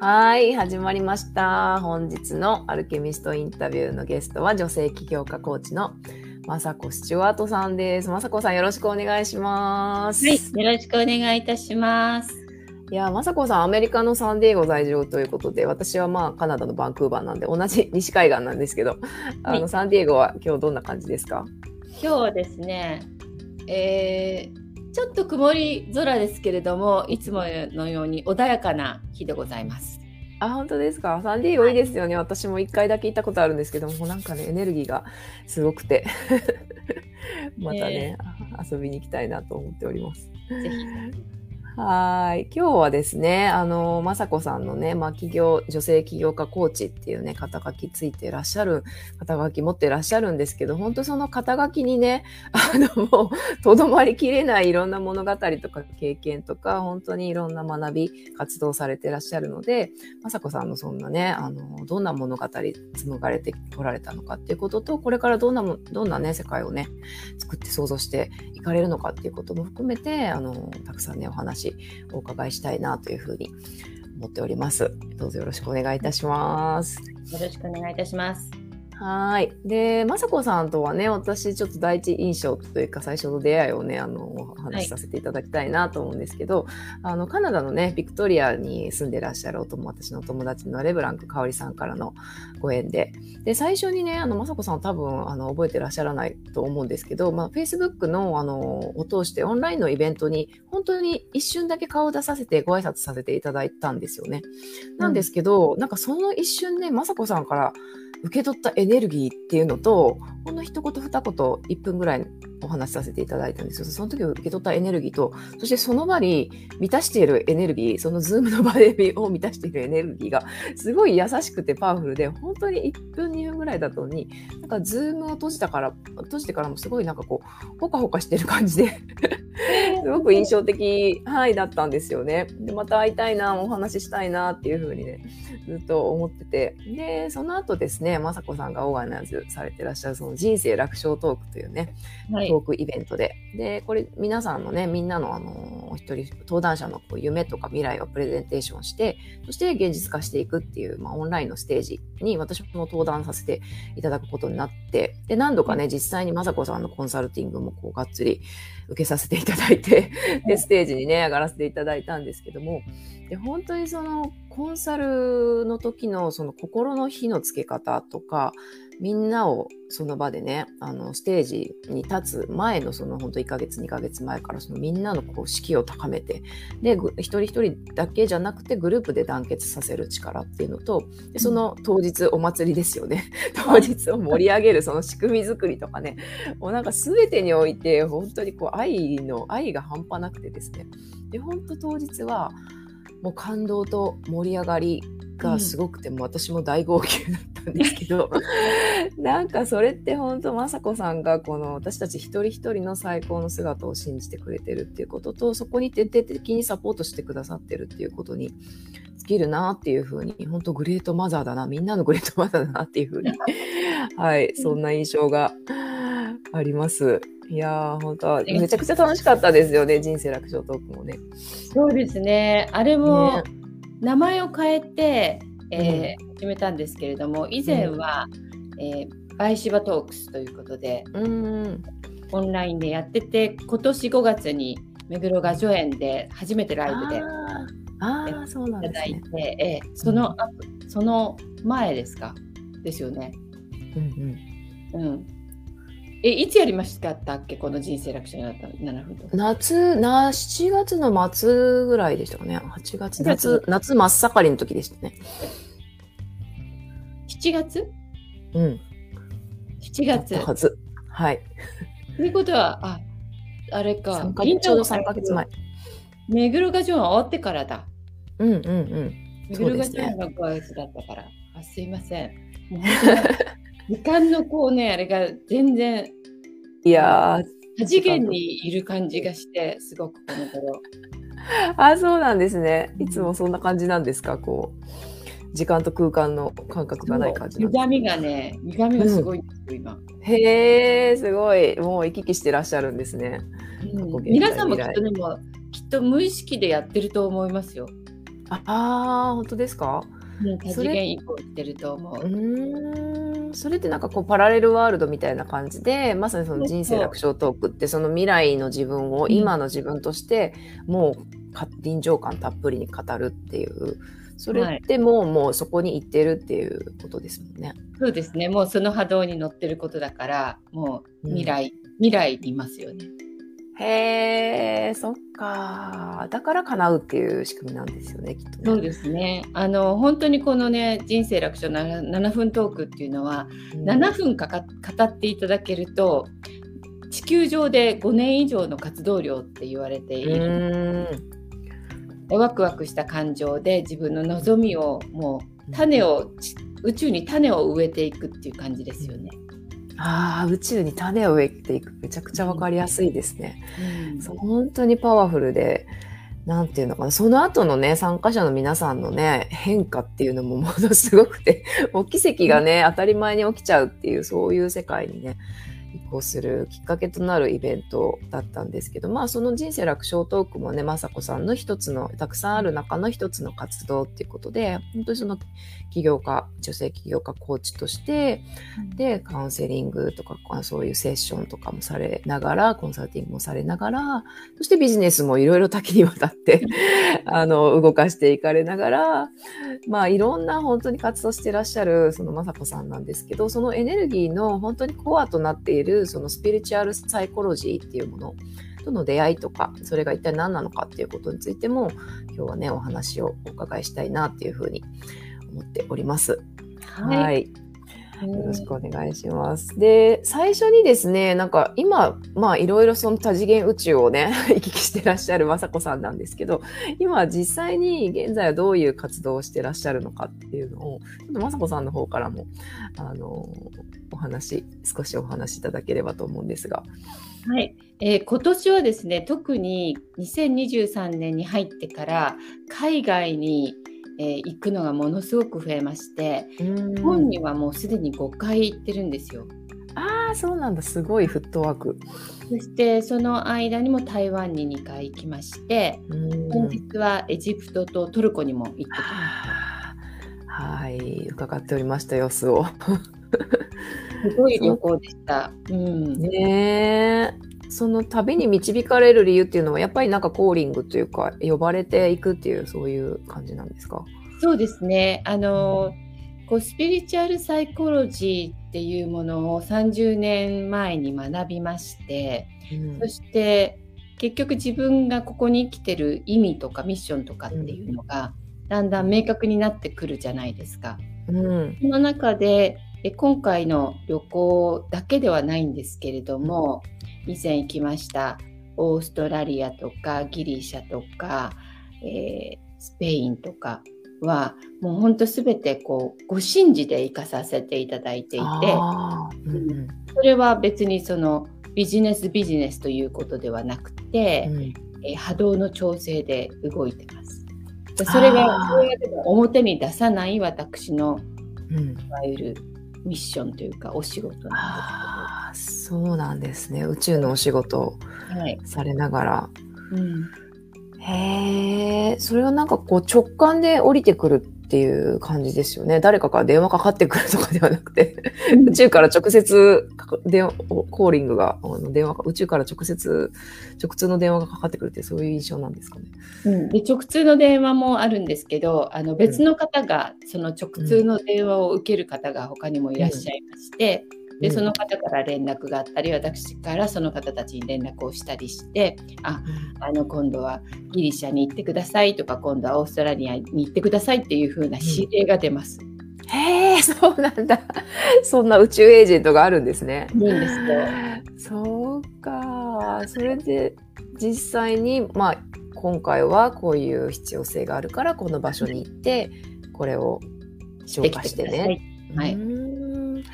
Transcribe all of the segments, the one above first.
はい、始まりました。本日のアルケミストインタビューのゲストは女性起業家コーチの雅子スチュワートさんです。雅子さんよろしくお願いします。はい、よろしくお願いいたします。いや、雅子さん、アメリカのサンディエゴ在住ということで、私はまあカナダのバンクーバーなんで、同じ西海岸なんですけど、あの、はいサンディエゴは今日どんな感じですか？今日はですね、えーちょっと曇り空ですけれども、いつものように穏やかな日でございます。あ、本当ですか？サンディエゴいいですよね。私も一回だけ行ったことあるんですけども、なんかね、エネルギーがすごくて、またね、遊びに行きたいなと思っております。ぜひ。はい。今日はですね、あの、まさこさんのね、まあ、企業、女性起業家コーチっていうね、肩書きついてらっしゃる、肩書き持ってらっしゃるんですけど、本当その肩書きにね、あの、もう、とどまりきれないいろんな物語とか経験とか、本当にいろんな学び、活動されてらっしゃるので、まさこさんのそんなね、あの、どんな物語紡がれてこられたのかっていうことと、これからどんなも、どんなね、世界をね、作って想像していかれるのかっていうことも含めて、あの、たくさんね、お話お伺いしたいなというふうに思っております。どうぞよろしくお願いいたします。よろしくお願いいたします。はい。で、まさこさんとはね、私ちょっと第一印象というか最初の出会いをね、あの、お話しさせていただきたいなと思うんですけど、あの、カナダのね、ビクトリアに住んでらっしゃるお友私のお友達のレブランク香織さんからのご縁で、で、最初にね、あの、まさこさんは多分、あの、覚えてらっしゃらないと思うんですけど、まあ、Facebook の、あの、を通してオンラインのイベントに、本当に一瞬だけ顔を出させてご挨拶させていただいたんですよね。なんですけど、なんかその一瞬ね、まさこさんから受け取ったエネルギーっていうのと、ほんの一言二言1分ぐらいお話しさせていただいたんですよ。その時受け取ったエネルギーと、そしてその場に満たしているエネルギー、そのズームの場でを満たしているエネルギーが、すごい優しくてパワフルで、本当に1分2分ぐらいだったのに、なんかズームを閉じたから、閉じてからもすごいなんかこう、ほかほかしてる感じで、すごく印象的、はい、だったんですよね。で、また会いたいな、お話ししたいなっていうふうにね、ずっと思ってて。で、その後ですね、まさこさんがオーガナイズされてらっしゃる、その人生楽勝トークというね、はい。トークイベントで。で、これ皆さんのね、みんなのあの、一人、登壇者のこう夢とか未来をプレゼンテーションして、そして現実化していくっていう、まあ、オンラインのステージに私も登壇させていただくことになって、で、何度かね、実際にまさこさんのコンサルティングもこう、がっつり受けさせていただいて、で、ステージにね、上がらせていただいたんですけども、で、本当にその、コンサルの時のその心の火のつけ方とか、みんなをその場でね、あの、ステージに立つ前のその本当1ヶ月、2ヶ月前からそのみんなのこう士気を高めて、で、一人一人だけじゃなくてグループで団結させる力っていうのと、でその当日お祭りですよね。当日を盛り上げるその仕組み作りとかね、もうなんか全てにおいて本当にこう愛の、愛が半端なくてですね。で、本当当日はもう感動と盛り上がりがすごくて、もう私も大号泣だったんですけど、なんかそれって本当雅子さんがこの私たち一人一人の最高の姿を信じてくれてるっていうことと、そこに徹底的にサポートしてくださってるっていうことに尽きるなっていうふうに、本当グレートマザーだな、みんなのグレートマザーだなっていうふうに、はい、そんな印象があります。いやー、本当はめちゃくちゃ楽しかったですよね、人生楽勝トークもね。そうですね。あれもね名前を変えて、えー始めたんですけれども、以前は、えーバイシバトークスということで、うーん。オンラインでやってて、今年5月に目黒雅叙園で初めてライブであーあー、そうなんいただいですね。て、えーその、あその前ですか？ですよね。うんうんうん。え、いつやりましたっけ？この人生楽勝になった7分と。夏、な、7月の末ぐらいでしたかね。8月、夏、夏真っ盛りの時でしたね。7月？うん。?7 だっ月。たはず。はい。ということは、あ、あれか3。ヶ月、ちょうど3ヶ月前。目黒雅叙園終わってからだ。うんうんうん。目黒そうですね雅叙園が5ヶ月だったから。あ、すいません。もう時間のこうね、あれが全然いやー、多次元にいる感じがして、すごくこの頃。あ、そうなんですね。いつもそんな感じなんですか？こう、時間と空間の感覚がない感じなんですか？歪みがね、歪みがすごいんですよ、今。へえ、すごい。もう行き来してらっしゃるんですね。うん皆さんもきっとでも、きっと無意識でやってると思いますよ。ああ、本当ですか？うん、多次元移行してると思う。うんそれってなんかこうパラレルワールドみたいな感じでまさにその人生楽勝トークってその未来の自分を今の自分としてもう臨場感たっぷりに語るっていうそれってもう、はい、もうそこに行ってるっていうことですもんね。そうですね。もうその波動に乗ってることだからもう未来、うん、未来にいますよね。へえ、そっか。だから叶うっていう仕組みなんですよね、きっと、ね、そうですね。あの本当にこのね人生楽勝 7, 7分トークっていうのは、うん、7分かか語っていただけると地球上で5年以上の活動量って言われている。ワクワクした感情で自分の望みをもう種を宇宙に種を植えていくっていう感じですよね。ああ、宇宙に種を植えていく。めちゃくちゃわかりやすいですね。うん、そう本当にパワフルで、なんていうのかな、その後のね、参加者の皆さんのね、変化っていうのもものすごくて、もう奇跡がね、当たり前に起きちゃうっていう、そういう世界にね、移行するきっかけとなるイベントだったんですけど、まあその人生楽勝トークもね、雅子さんの一つの、たくさんある中の一つの活動っていうことで、本当にその起業家、女性起業家コーチとして、で、カウンセリングとか、そういうセッションとかもされながら、コンサルティングもされながら、そしてビジネスもいろいろ多岐にわたって、あの、動かしていかれながら、まあいろんな本当に活動していらっしゃる、その雅子さんなんですけど、そのエネルギーの本当にコアとなっている、そのスピリチュアルサイコロジーっていうものとの出会いとか、それが一体何なのかっていうことについても、今日はね、お話をお伺いしたいなっていうふうに思っております。はい、はいよろしくお願いします。で、最初にですね、なんか今、まあいろいろその多次元宇宙をね、行き来してらっしゃる雅子さんなんですけど、今実際に現在はどういう活動をしてらっしゃるのかっていうのを、ちょっと雅子さんの方からも、あの、お話、少しお話しいただければと思うんですが。はい、えー、今年はですね、特に2023年に入ってから海外にえー、行くのがものすごく増えまして日本にはもうすでに5回行ってるんですよ。ああそうなんだすごいフットワーク。そしてその間にも台湾に2回行きまして本日はエジプトとトルコにも行ってきました。はい伺っておりました様子を。すごい旅行でした。うん、ねその旅に導かれる理由っていうのはやっぱりなんかコーリングというか呼ばれていくっていうそういう感じなんですか？そうですね。あのこうスピリチュアルサイコロジーっていうものを30年前に学びまして、うん、そして結局自分がここに生きてる意味とかミッションとかっていうのがだんだん明確になってくるじゃないですか。うん、その中で今回の旅行だけではないんですけれども、以前行きましたオーストラリアとかギリシャとか、えー、スペインとかはもうほんと全てこうご神事で行かさせていただいていて、うん、それは別にそのビジネスビジネスということではなくて、うん、えー、波動の調整で動いてます。それが表に出さない私の、うん、いわゆるミッションというかお仕事なんですけど。そうなんですね。宇宙のお仕事。をされながら、はい、うん、へえそれはなんかこう直感で降りてくるっていう感じですよね。誰かから電話かかってくるとかではなくて宇宙から直接電話コーリングがあの電話宇宙から直接直通の電話がかかってくるってそういう印象なんですかね、うん、で直通の電話もあるんですけどあの別の方が、その直通の電話を受ける方が他にもいらっしゃいまして、うんでその方から連絡があったり私からその方たちに連絡をしたりしてああの今度はギリシャに行ってくださいとか今度はオーストラリアに行ってくださいっていう風な指令が出ます。へえそうなんだ そんな宇宙エージェントがあるんですね。いいんですよ。そうかそれで実際にまあ今回はこういう必要性があるからこの場所に行ってこれを消化してね。はい、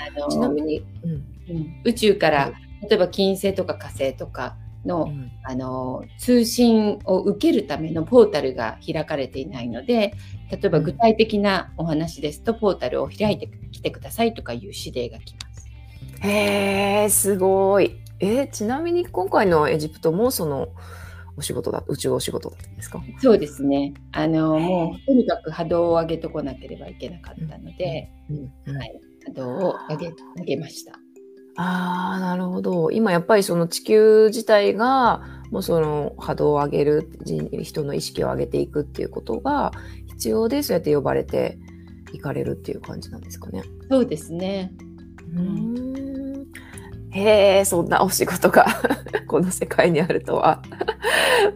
あのちなみに、うん。うん、宇宙から例えば金星とか火星とかのうん、あの通信を受けるためのポータルが開かれていないので例えば具体的なお話ですと、ポータルを開いてきてくださいとかいう指令が来ます。へえすごい。えちなみに今回のエジプトもそのお仕事だ宇宙お仕事だったんですか？そうですね。あのもうとにかく波動を上げとこなければいけなかったので、うん。はい、波動を上げ上げました。ああ、なるほど。今やっぱりその地球自体が、もうその波動を上げる、人の意識を上げていくっていうことが必要で、そうやって呼ばれていかれるっていう感じなんですかね。そうですね。うん。へえ、そんなお仕事がこの世界にあるとは。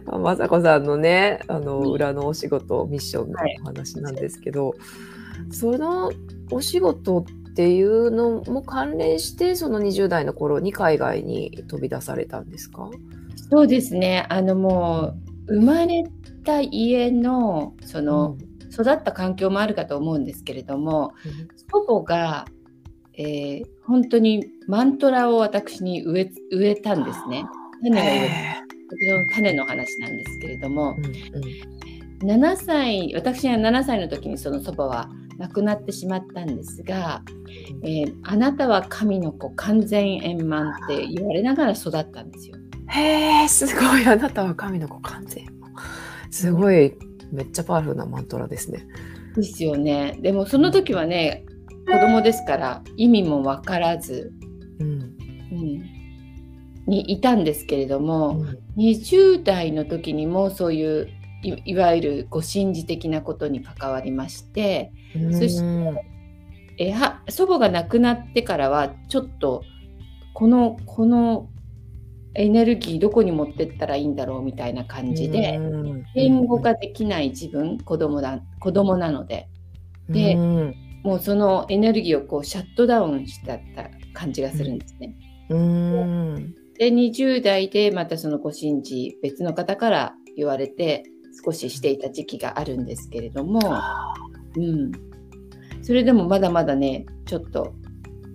まさこさんのね、あの、裏のお仕事、ミッションのお話なんですけど、はい、そのお仕事っいうのも関連してその20代の頃に海外に飛び出されたんですか？そうですね。あのもう生まれた家のその、うん、育った環境もあるかと思うんですけれども、うん、祖母が、えー、本当にマントラを私に植え植えたんですね。種が植えた。種の話なんですけれども、うんうん、7歳私が7歳の時にその祖母は亡くなってしまったんですが、えー、あなたは神の子完全円満って言われながら育ったんですよ。へえすごいあなたは神の子完全すごいめっちゃパワフルなマントラですね。ですよね。でもその時はね子供ですから意味も分からず、うん、うん、にいたんですけれども、うん、20代の時にもそういういわゆるご神事的なことに関わりまして、そしてえは祖母が亡くなってからはちょっとこのこのエネルギーどこに持ってったらいいんだろうみたいな感じで言語化できない自分子供だ子供なので。でもうそのエネルギーをこうシャットダウンした感じがするんですね。で20代でまたそのご神事別の方から言われて少ししていた時期があるんですけれども、うん、それでもまだまだねちょっと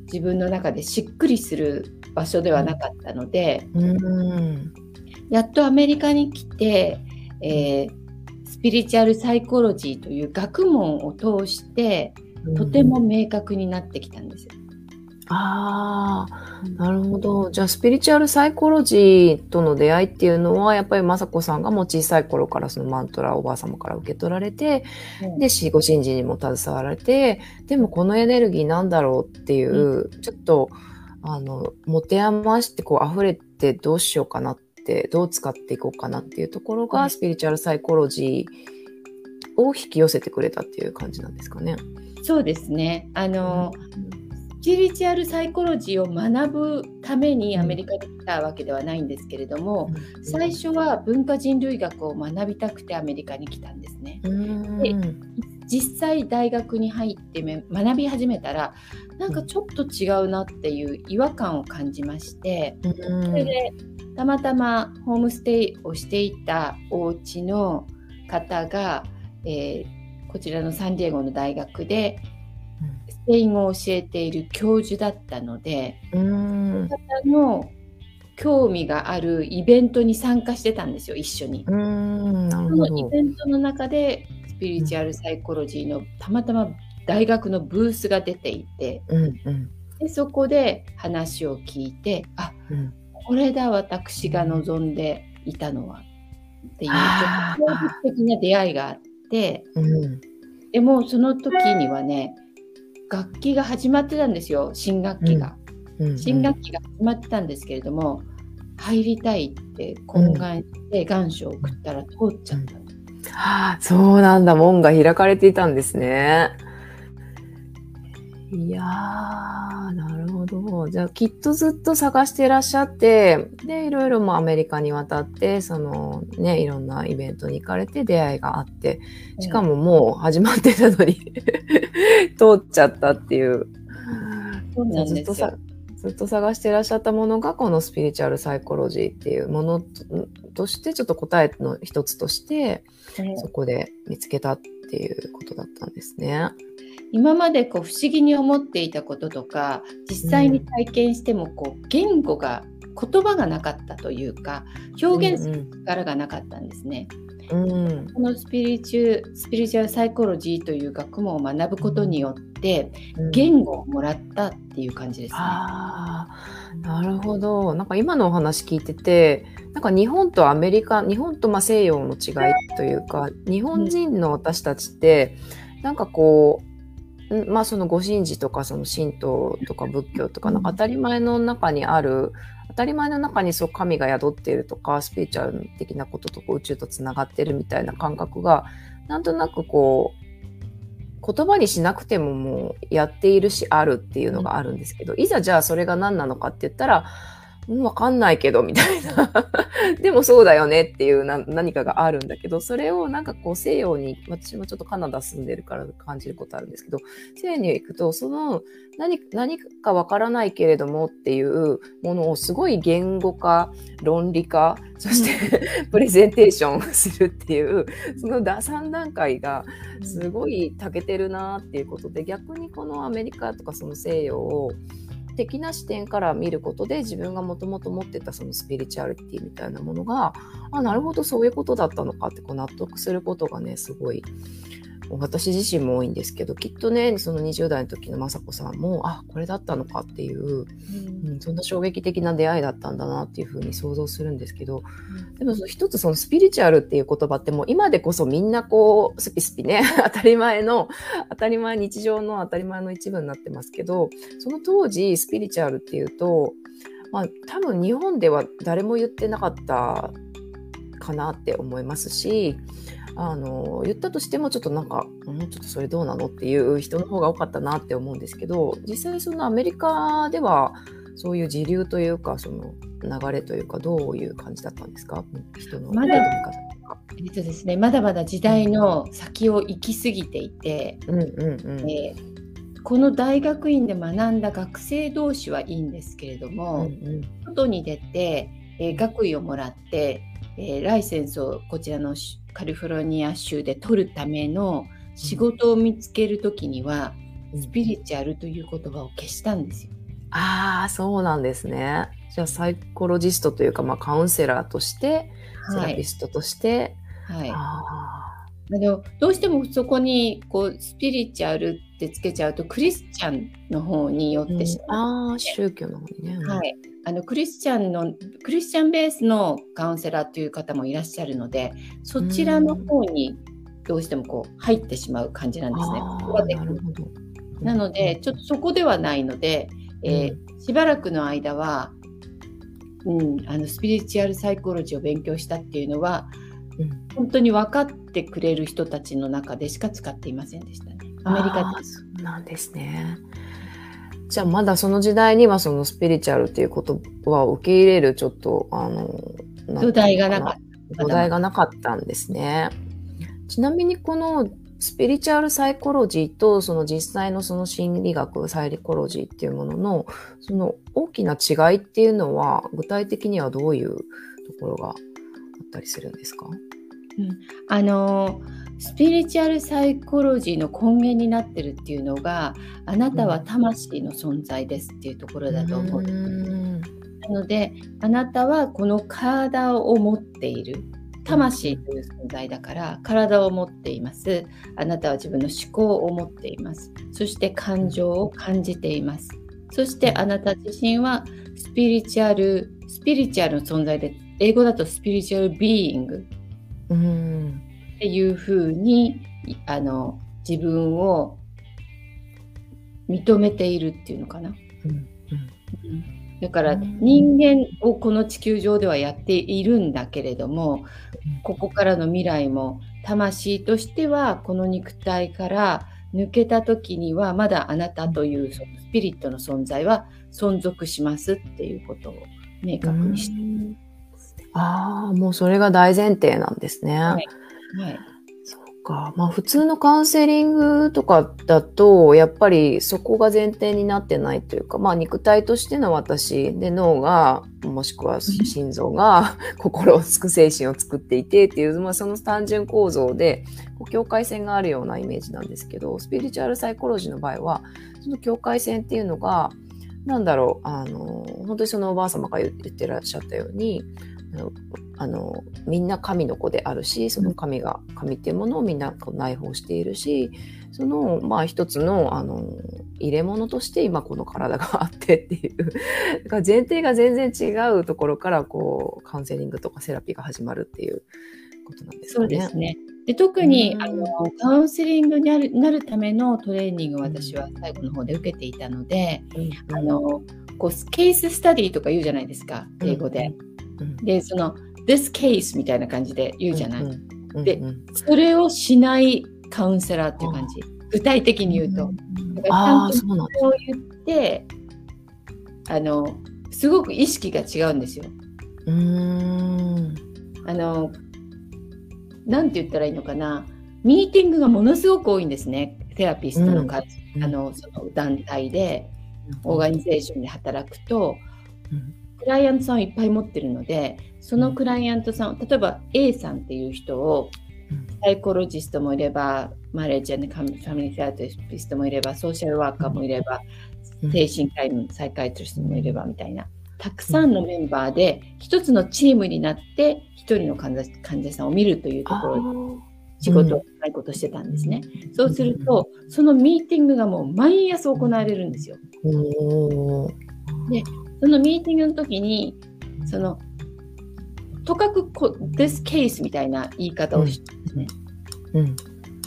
自分の中でしっくりする場所ではなかったので、うん、やっとアメリカに来て、えー、スピリチュアルサイコロジーという学問を通してとても明確になってきたんですよ。ああ、なるほど。じゃあ、スピリチュアルサイコロジーとの出会いっていうのは、やっぱり雅子さんがもう小さい頃からそのマントラをおばあ様から受け取られて、うん、で、ご神事にも携わられて、でもこのエネルギーなんだろうっていう、うん、ちょっと、あの、持て余してこう溢れてどうしようかなって、どう使っていこうかなっていうところが、うん、スピリチュアルサイコロジーを引き寄せてくれたっていう感じなんですかね。そうですね。あの、うんスピリチュアルサイコロジーを学ぶためにアメリカに来たわけではないんですけれども、うん、最初は文化人類学を学びたくてアメリカに来たんですね。うん、で実際大学に入って学び始めたらなんかちょっと違うなっていう違和感を感じまして、うん、それでたまたまホームステイをしていたお家の方が、えー、こちらのサンディエゴの大学でスペイン語を教えている教授だったので、その方の興味があるイベントに参加してたんですよ、一緒に。そのイベントの中で、スピリチュアルサイコロジーのたまたま大学のブースが出ていて、うんうん、でそこで話を聞いて、あ、うん、これだ、私が望んでいたのは。っていう、ちょっと衝撃的な出会いがあって、うん、でもその時にはね、楽器が始まってたんですよ新学期が、うんうんうん、新学期が始まってたんですけれども入りたいって懇願して願書を送ったら通っちゃった、はあ、そうなんだ。門が開かれていたんですねいやーなるほどじゃあきっとずっと探していらっしゃってでいろいろもアメリカに渡ってそのねいろんなイベントに行かれて出会いがあってしかももう始まってたのに 通っちゃったっていう。そうなんですよずっと探していらっしゃったものがこのスピリチュアルサイコロジーっていうものとしてちょっと答えの一つとしてそこで見つけたっていうことだったんですね。今までこう不思議に思っていたこととか実際に体験してもこう言語が言葉がなかったというか表現する力がなかったんですね。うんうんうん、このスピリチュスピリチュアルサイコロジーという学問を学ぶことによって、言語をもらったっていう感じですね。あなるほど。なんか今のお話聞いてて、なんか日本とアメリカ、日本とまあ西洋の違いというか、日本人の私たちって、なんかこう、まあそのご神事とかその神道とか仏教とかなんか当たり前の中にある当たり前の中にそう神が宿っているとかスピリチュアル的なことと宇宙とつながってるみたいな感覚がなんとなくこう言葉にしなくてももうやっているしあるっていうのがあるんですけど、いざじゃあそれが何なのかって言ったらうん、わかんないけど、みたいな。でもそうだよねっていうな何かがあるんだけど、それをなんかこう西洋に、私もちょっとカナダ住んでるから感じることあるんですけど、西洋に行くと、その何何かわからないけれどもっていうものをすごい言語化、論理化、そしてプレゼンテーションするっていう、その3段階がすごい長けてるなっていうことで、逆にこのアメリカとかその西洋を、的な視点から見ることで自分がもともと持ってたそのスピリチュアリティみたいなものがあなるほどそういうことだったのかってこう納得することがねすごい私自身も多いんですけどきっとねその20代の時の雅子さんもあこれだったのかっていう、うん、うん、そんな衝撃的な出会いだったんだなっていうふうに想像するんですけど、うん、でもその一つそのスピリチュアルっていう言葉ってもう今でこそみんなこうスピスピね当たり前の当たり前日常の当たり前の一部になってますけどその当時スピリチュアルっていうとまあ多分日本では誰も言ってなかったかなって思いますしあの言ったとしてもちょっとなんか、うん、ちょっとそれどうなのっていう人の方が多かったなって思うんですけど実際そのアメリカではそういう時流というかその流れというかどういう感じだったんですか？人のまだえっとですね、まだまだ時代の先を行き過ぎていて、うんうんうん。えー、この大学院で学んだ学生同士はいいんですけれども、うんうん、外に出て、えー、学位をもらって、えー、ライセンスをこちらのカリフォルニア州で取るための仕事を見つける時には、うん、スピリチュアルという言葉を消したんですよ。ああそうなんですね。じゃあサイコロジストというか、まあ、カウンセラーとして、セラピストとして、はい、あのどうしてもそこにこうスピリチュアルってつけちゃうとクリスチャンの方によってしまう、うん、ああ宗教の方にね、はい、あのクリスチャンのクリスチャンベースのカウンセラーという方もいらっしゃるのでそちらの方にどうしてもこう入ってしまう感じなんですね。なるほど。なのでちょっとそこではないので、えー、しばらくの間は、うん、あのスピリチュアルサイコロジーを勉強したっていうのは、うん、本当に分かってくれる人たちの中でしか使っていませんでしたね。アメリカでそうなんですね。じゃあまだその時代にはそのスピリチュアルっていう言葉を受け入れるちょっとあの土台がなかった。土台がなかったんですね。ちなみにこのスピリチュアルサイコロジーとその実際のその心理学サイコロジーっていうもののその大きな違いっていうのは具体的にはどういうところがあったりするんですか、うん、あのースピリチュアルサイコロジーの根源になってるっていうのがあなたは魂の存在ですっていうところだと思うんです。なのであなたはこの体を持っている。魂という存在だから体を持っています。あなたは自分の思考を持っています。そして感情を感じています。そしてあなた自身はスピリチュアルスピリチュアルの存在で英語だとスピリチュアルビーイングっていうふうにあの自分を認めているっていうのかな。うんうん、だから人間をこの地球上ではやっているんだけれどもここからの未来も魂としてはこの肉体から抜けた時にはまだあなたというそのスピリットの存在は存続しますっていうことを明確にしてああもうそれが大前提なんですね。はいはい。そうか。まあ普通のカウンセリングとかだと、やっぱりそこが前提になってないというか、まあ肉体としての私で脳が、もしくは心臓が 心をつく精神を作っていてっていう、まあその単純構造で、境界線があるようなイメージなんですけど、スピリチュアルサイコロジーの場合は、その境界線っていうのが、なんだろう、あの、本当にそのおばあ様が言ってらっしゃったように、あのみんな神の子であるしその神が神っていうものをみんなこう内包しているしそのまあ一つのあの入れ物として今この体があってっていう。だから前提が全然違うところからこうカウンセリングとかセラピーが始まるっていう。ことなんですかね。そうですね。で特に、あのカウンセリングになるなるためのトレーニングを私は最後の方で受けていたので、あのこうケーススタディとか言うじゃないですか英語で。でその this case みたいな感じで言うじゃない？でそれをしないカウンセラーっていう感じ。具体的に言うと。だからちゃんとそれを言ってあのすごく意識が違うんですよ。うん。あのなんて言ったらいいのかな。ミーティングがものすごく多いんですね。セラピストの数、うん、あのその団体で、オーガニゼーションで働くと、うん、クライアントさんをいっぱい持ってるのでそのクライアントさん例えば A さんっていう人をサイコロジストもいればマレージャーファミリーセラピストもいればソーシャルワーカーもいれば、精神科医のサイカイトリストもいればみたいな。たくさんのメンバーで一つのチームになって一人の患者患者さんを見るというところで仕事をないことしてたんですね。そうするとそのミーティングがもう毎朝行われるんですよ。でそのミーティングの時にそのとかくこ this case みたいな言い方をしてね、うん、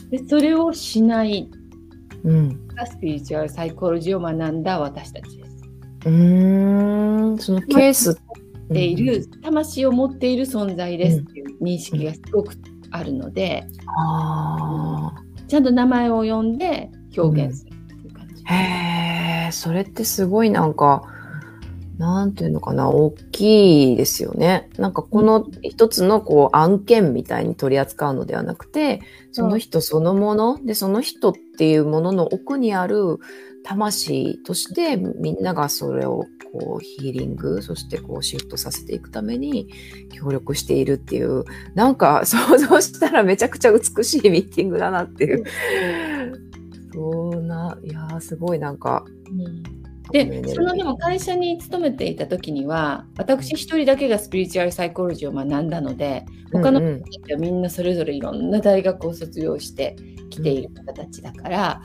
でそれをしない、うん、スピリチュアルサイコロジーを学んだ私たちです。うん。そのケース。っている、うん、魂を持っている存在ですっていう認識がすごくあるので、うん、ちゃんと名前を呼んで表現するっていう感じ。へえそれってすごいなんかなんていうのかな、大きいですよね。なんかこの一つのこう案件みたいに取り扱うのではなくて、その人そのもの、で、その人っていうものの奥にある魂としてみんながそれをこうヒーリング、そしてこうシフトさせていくために協力しているっていう、なんか 想像したらめちゃくちゃ美しいミーティングだなっていう。そうな、いやすごいなんか、うんでそのでも会社に勤めていた時には私一人だけがスピリチュアルサイコロジーを学んだので他の人たちはみんなそれぞれいろんな大学を卒業してきている方たちだから、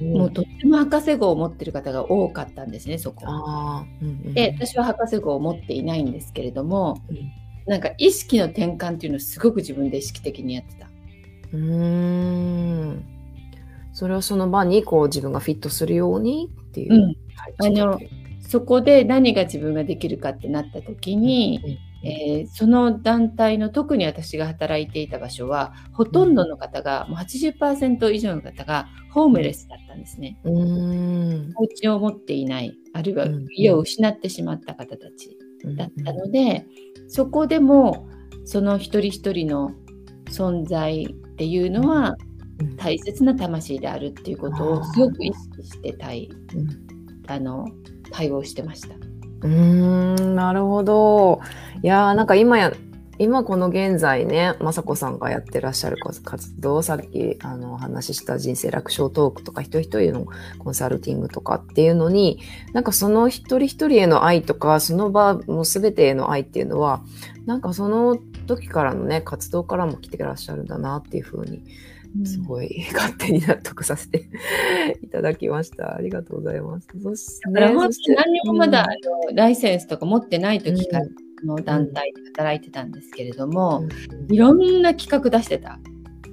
うん、もうとっても博士号を持ってる方が多かったんですねそこ。うんうん、で私は博士号を持っていないんですけれども、うん、なんか意識の転換っていうのをすごく自分で意識的にやってた。うん。それをその場にこう自分がフィットするようにっていう。うんあのそこで何が自分ができるかってなった時に、えー、その団体の特に私が働いていた場所はほとんどの方がもう80%以上の方がホームレスだったんですね。お家を持っていないあるいは家を失ってしまった方たちだったので、そこでもその一人一人の存在っていうのは大切な魂であるっていうことをすごく意識してたい。あの対応してました。うーんなるほど。いやーなんか今や今この現在ね、雅子さんがやってらっしゃる活動、さっきあの話した人生楽勝トークとか、一人一人のコンサルティングとかっていうのに、なんかその一人一人への愛とか、その場の全てへの愛っていうのは、なんかその時からのね、活動からも来てらっしゃるんだなっていうふうにすごい勝手に納得させて いただきました。ありがとうございます。そして、ね、だから本当に何にもまだ、うん、ライセンスとか持ってない時からの団体で働いてたんですけれども、うん、いろんな企画出してた。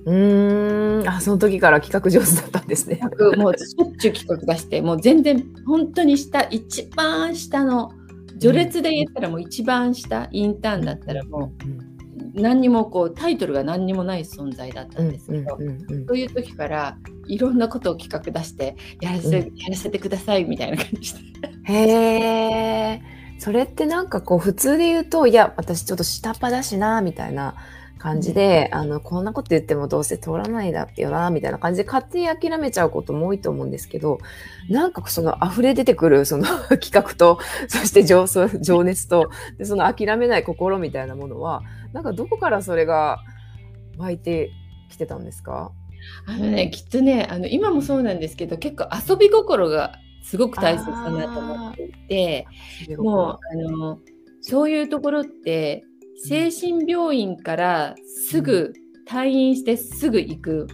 うんあその時から企画上手だったんですね。もうしょっちゅう企画出してもう全然本当に下一番下の序列で言ったらもう一番下インターンだったらもう。うん何にもこうタイトルが何にもない存在だったんですけど、そういう時からいろんなことを企画出してやらせ,、やらせてくださいみたいな感じで。へえそれってなんかこう普通で言うといや私ちょっと下っ端だしなみたいな感じで、あの、こんなこと言ってもどうせ通らないだよな、みたいな感じで勝手に諦めちゃうことも多いと思うんですけど、なんかその溢れ出てくるその 企画と、そして情情熱と、でその諦めない心みたいなものは、なんかどこからそれが湧いてきてたんですか？あのね、きっとね、あの今もそうなんですけど、結構遊び心がすごく大切だなと思っていて、もうあのそういうところって精神病院からすぐ退院してすぐ行く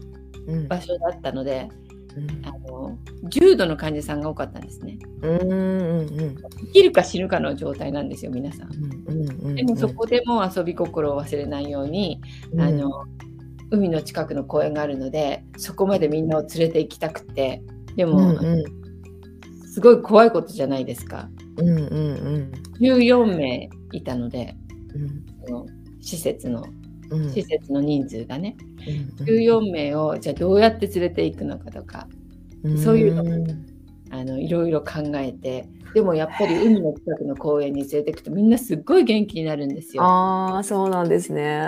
場所だったので、うん、あの重度の患者さんが多かったんですね。うんうんうん、生きるか死ぬかの状態なんですよ皆さん。うんうん、でもそこでも遊び心を忘れないように、うん、あの海の近くの公園があるのでそこまでみんなを連れて行きたくてでも、うんうん、すごい怖いことじゃないですか。うんうんうん、14名いたので、うん、施設の施設の人数がね、うん、14名をじゃあどうやって連れていくのかとか、うん、そういうのをあのいろいろ考えてでもやっぱり海の近くの公園に連れていくとみんなすっごい元気になるんですよ。ああそうなんですね。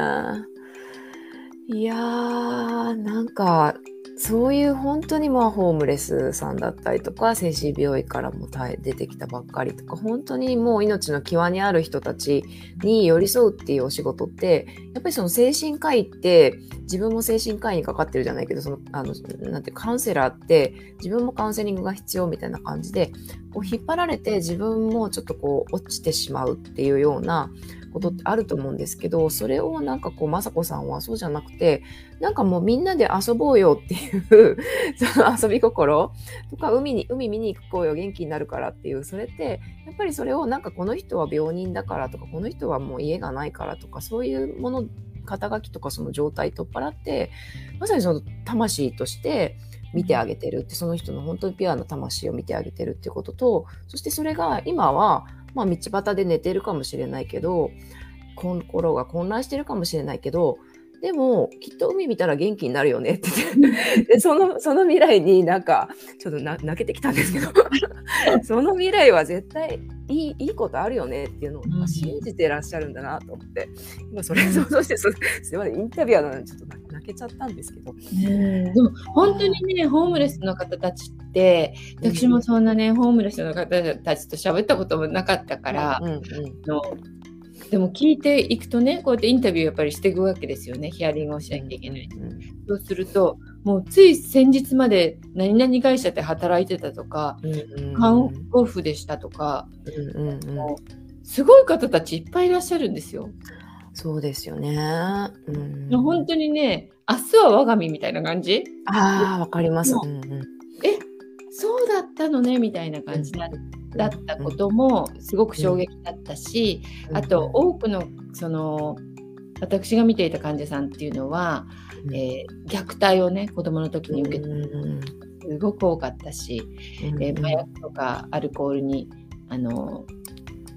いやーなんかそういう本当にまあホームレスさんだったりとか精神病院からも出てきたばっかりとか本当にもう命の際にある人たちに寄り添うっていうお仕事ってやっぱりその精神科医って自分も精神科医にかかってるじゃないけどそのあのなんてカウンセラーって自分もカウンセリングが必要みたいな感じでこう引っ張られて自分もちょっとこう落ちてしまうっていうようなことってあると思うんですけどそれをなんかこう雅子さんはそうじゃなくてなんかもうみんなで遊ぼうよっていう その遊び心とか海に海見に行こうよ元気になるからっていうそれってやっぱりそれをなんかこの人は病人だからとかこの人はもう家がないからとかそういうもの肩書きとかその状態取っ払ってまさにその魂として見てあげてるってその人の本当にピュアな魂を見てあげてるっていうこととそしてそれが今はまあ、道端で寝てるかもしれないけど心が混乱してるかもしれないけどでもきっと海見たら元気になるよねってでそのその未来になんかちょっと泣けてきたんですけど。その未来は絶対いいいいことあるよねっていうのを信じてらっしゃるんだなと思って、今それ想像してすいませんインタビュアーなのにちょっと泣けちゃったんですけど。でも本当にねホームレスの方たちって私もそんなねホームレスの方たちと喋ったこともなかったから、うんうん、のでも聞いていくとねこうやってインタビューやっぱりしていくわけですよねヒアリングをしなきゃいけない。うん、そうするともうつい先日まで何々会社で働いてたとか、うんうん、看護婦でしたとか、うんうんうん、すごい方たちいっぱいいらっしゃるんですよ。そうですよね。うん、本当にね明日は我が身みたいな感じ？ああわかります。うんうん、えそうだったのねみたいな感じだったこともすごく衝撃だったし、あと多くのその私が見ていた患者さんっていうのは、えー、虐待をね子供の時に受けてすごく多かったし、えー、麻薬とかアルコールにあの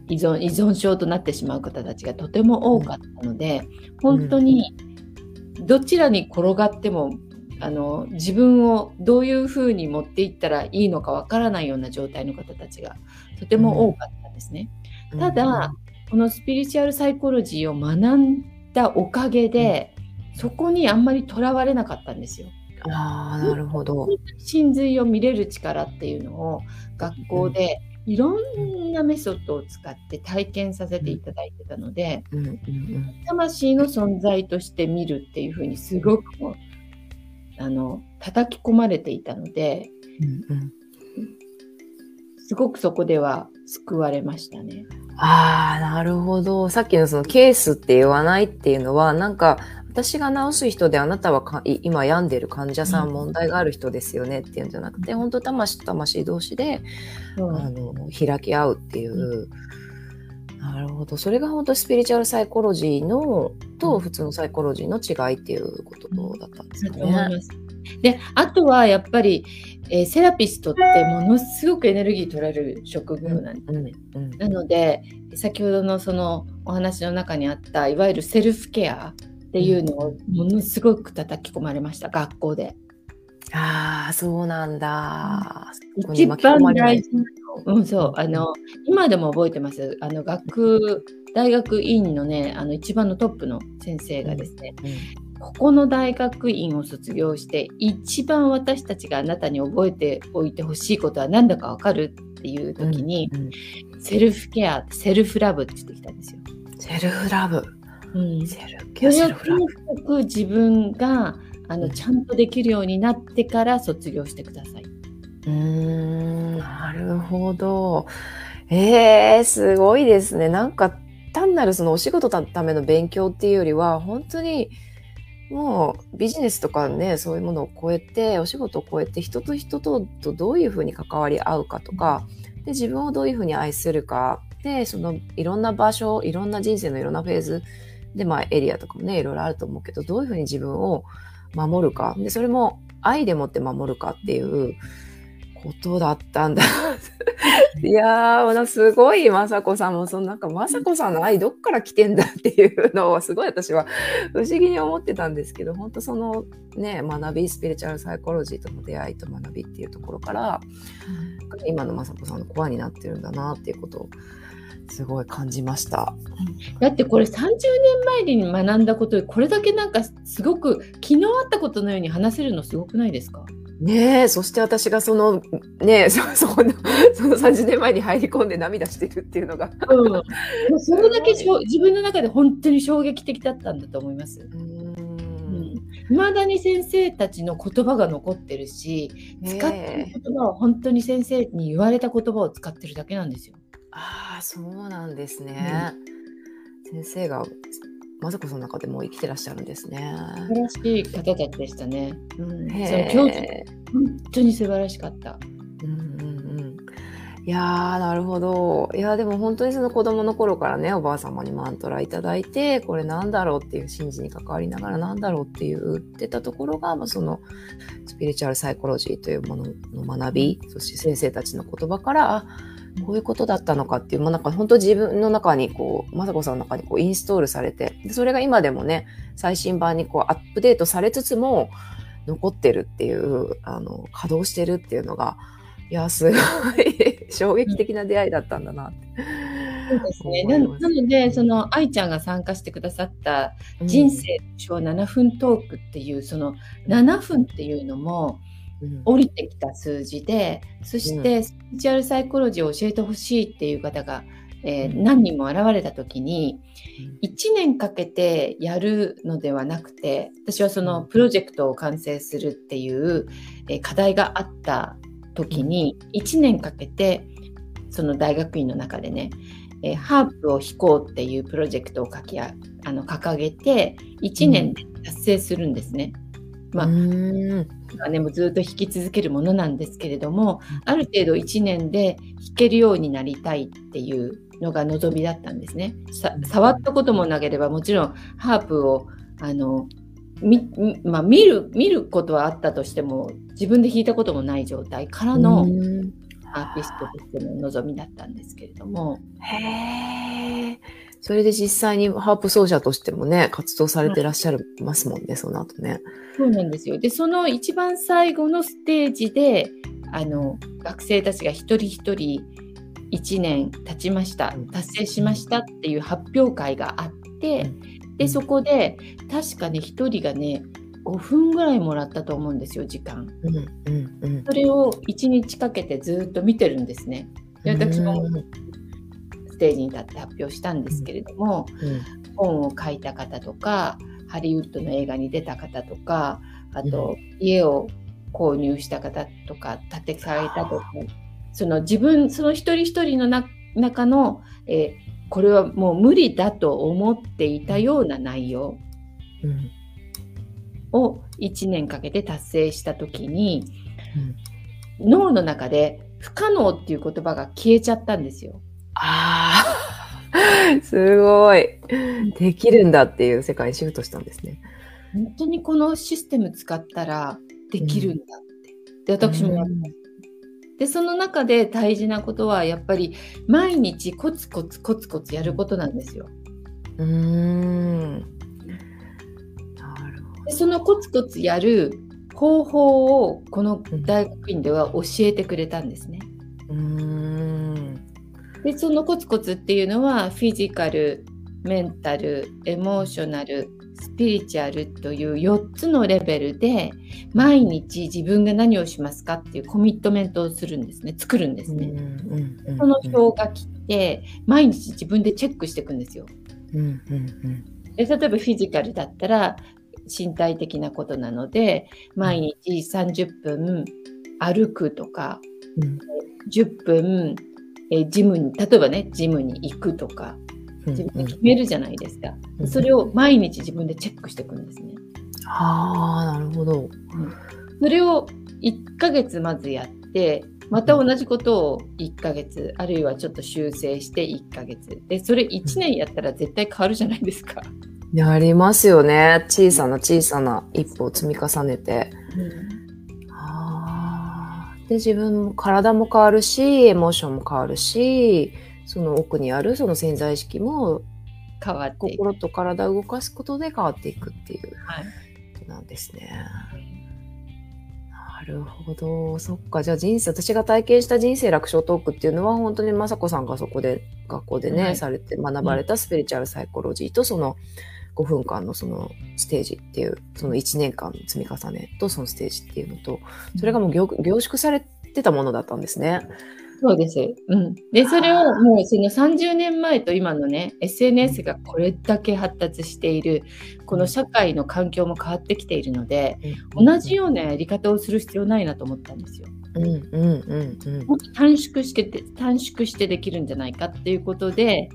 依存依存症となってしまう方たちがとても多かったので本当にどちらに転がってもあの自分をどういうふうに持っていったらいいのかわからないような状態の方たちがとても多かったんですね。うん、ただ、このスピリチュアルサイコロジーを学んだおかげで、うん、そこにあんまりとらわれなかったんですよ。あなるほど真髄を見れる力っていうのを学校でいろんなメソッドを使って体験させていただいてたので、魂の存在として見るっていうふうにすごくもうあの叩き込まれていたので、うんうん、すごくそこでは救われましたね。ああ、なるほど。さっきのそのケースって言わないっていうのは、なんか私が治す人であなたは今病んでる患者さん、問題がある人ですよねっていうんじゃなくて、本当魂と魂同士で、う。ん、あの開き合うっていう。うん。なるほど。それが本当スピリチュアルサイコロジーのと普通のサイコロジーの違いっていうことだったんですかね。であとはやっぱり、えー、セラピストってものすごくエネルギー取られる職業なんですなので先ほどのそのお話の中にあったいわゆるセルフケアっていうのをものすごく叩き込まれました学校で。ああそうなんだ。一番大事なうん、そう。あの今でも覚えてます。あの学大学院のねあの一番のトップの先生がですね、うん、ここの大学院を卒業して一番私たちがあなたに覚えておいてほしいことは何だか分かるっていう時に、うんうん、セルフケアセルフラブって言ってきたんですよ。セルフラブ、うん、セルフケアセルフラブ自分があのちゃんとできるようになってから卒業してください。うーん、なるほど。えー、すごいですね。なんか、単なるそのお仕事のための勉強っていうよりは、本当にもうビジネスとかね、そういうものを超えて、お仕事を超えて、人と人ととどういうふうに関わり合うかとか、で自分をどういうふうに愛するか、で、そのいろんな場所、いろんな人生のいろんなフェーズで、まあエリアとかもね、いろいろあると思うけど、どういうふうに自分を守るか。で、それも愛でもって守るかっていうことだったんだ。いやー、すごい、まさこさんも、そのなんか、まさこさんの愛どっから来てんだっていうのを、すごい私は不思議に思ってたんですけど、本当そのね、学び、スピリチュアルサイコロジーとの出会いと学びっていうところから、うん、今のまさこさんのコアになってるんだなっていうことを、すごい感じました。だってこれ30年前に学んだことでこれだけなんかすごく昨日あったことのように話せるのすごくないですか？ねえ、そして私がその、ねえ、そ そその30年前に入り込んで涙してるっていうのが。うん、それだけしょ自分の中で本当に衝撃的だったんだと思います。いま、うん、だに先生たちの言葉が残ってるし、使ってる言葉は本当に先生に言われた言葉を使ってるだけなんですよ。ああ、そうなんですね。うん、先生がまさこさんの中でも生きてらっしゃるんですね。素晴らしい方たちでしたね。うん、その教授本当に素晴らしかった。うんうんうん。いやー、なるほど。いやでも本当にその子供の頃からね、おばあ様にマントラいただいて、これなんだろうっていう信じに関わりながらなんだろうっていう言ってたところが、まあ、そのスピリチュアルサイコロジーというものの学び、そして先生たちの言葉から、こういうことだったのかっていう、もうなんか本当自分の中にこう、雅子さんの中にこうインストールされて、それが今でもね、最新版にこうアップデートされつつも残ってるっていう、あの、稼働してるっていうのが、いや、すごい衝撃的な出会いだったんだなって。そうですね。なので、その愛ちゃんが参加してくださった人生小7分トークっていう、その7分っていうのも、降りてきた数字で、そしてスピリチュアルサイコロジーを教えてほしいっていう方が、えー、何人も現れた時に1年かけてやるのではなくて私はそのプロジェクトを完成するっていう、えー、課題があった時に1年かけてその大学院の中でね、えー、ハープを弾こうっていうプロジェクトを書きああの掲げて1年で達成するんですね。まあ、ね、もうずっと弾き続けるものなんですけれどもある程度1年で弾けるようになりたいっていうのが望みだったんですね。触ったこともなければもちろんハープをあのみまあ、見る見ることはあったとしても自分で弾いたこともない状態からのアーティストとしての望みだったんですけれども。へーそれで実際にハープ奏者としてもね、活動されてらっしゃるますもんね、その後ね。そうなんですよ。で、その一番最後のステージで、あの、学生たちが一人一人1年経ちました、達成しましたっていう発表会があって、で、そこで確かね、1人がね、5分ぐらいもらったと思うんですよ、時間。うんうんうん、それを1日かけてずっと見てるんですね。で私もステージに立って発表したんですけれども、うん、本を書いた方とかハリウッドの映画に出た方とかあと、家を購入した方とか建て替えたとかその自分その一人一人の中の、えー、これはもう無理だと思っていたような内容を1年かけて達成した時に、うん、脳の中で不可能っていう言葉が消えちゃったんですよ。ああ、すごい。できるんだっていう世界にシフトしたんですね。本当にこのシステム使ったらできるんだって。で、私もやります。で、その中で大事なことは、やっぱり毎日コツコツコツコツやることなんですよ。うーん。なるほど。でそのコツコツやる方法をこの大学院では教えてくれたんですね。うん。でそのコツコツっていうのはフィジカルメンタルエモーショナルスピリチュアルという4つのレベルで毎日自分が何をしますかっていうコミットメントをするんですね作るんですね。その表が来て毎日自分でチェックしていくんですよ。で例えばフィジカルだったら身体的なことなので毎日30分歩くとか、10分えジムに例えばねジムに行くとか、自分で決めるじゃないですか。それを毎日自分でチェックしていくんですね。ああ、なるほど。それを1ヶ月まずやって、また同じことを1ヶ月、あるいはちょっと修正して1ヶ月。で、それ1年やったら絶対変わるじゃないですか。やりますよね。小さな小さな一歩を積み重ねて。うんで、自分も体も変わるし、エモーションも変わるし、その奥にあるその潜在意識も変わって心と体を動かすことで変わっていくっていう、はい、なんですね。なるほど。そっか。じゃあ人生、私が体験した人生楽勝トークっていうのは本当に雅子さんがそこで学校でね、はい、されて学ばれたスピリチュアルサイコロジーとその5分間のそのステージっていう、その1年間の積み重ねとそのステージっていうのと、それがもう凝縮されてたものだったんですね。そうです。うん。で、それをもうその30年前と今のね、SNS がこれだけ発達している、この社会の環境も変わってきているので、同じようなやり方をする必要ないなと思ったんですよ。うんうんうんうん、もっと短縮して短縮してできるんじゃないかっていうことで、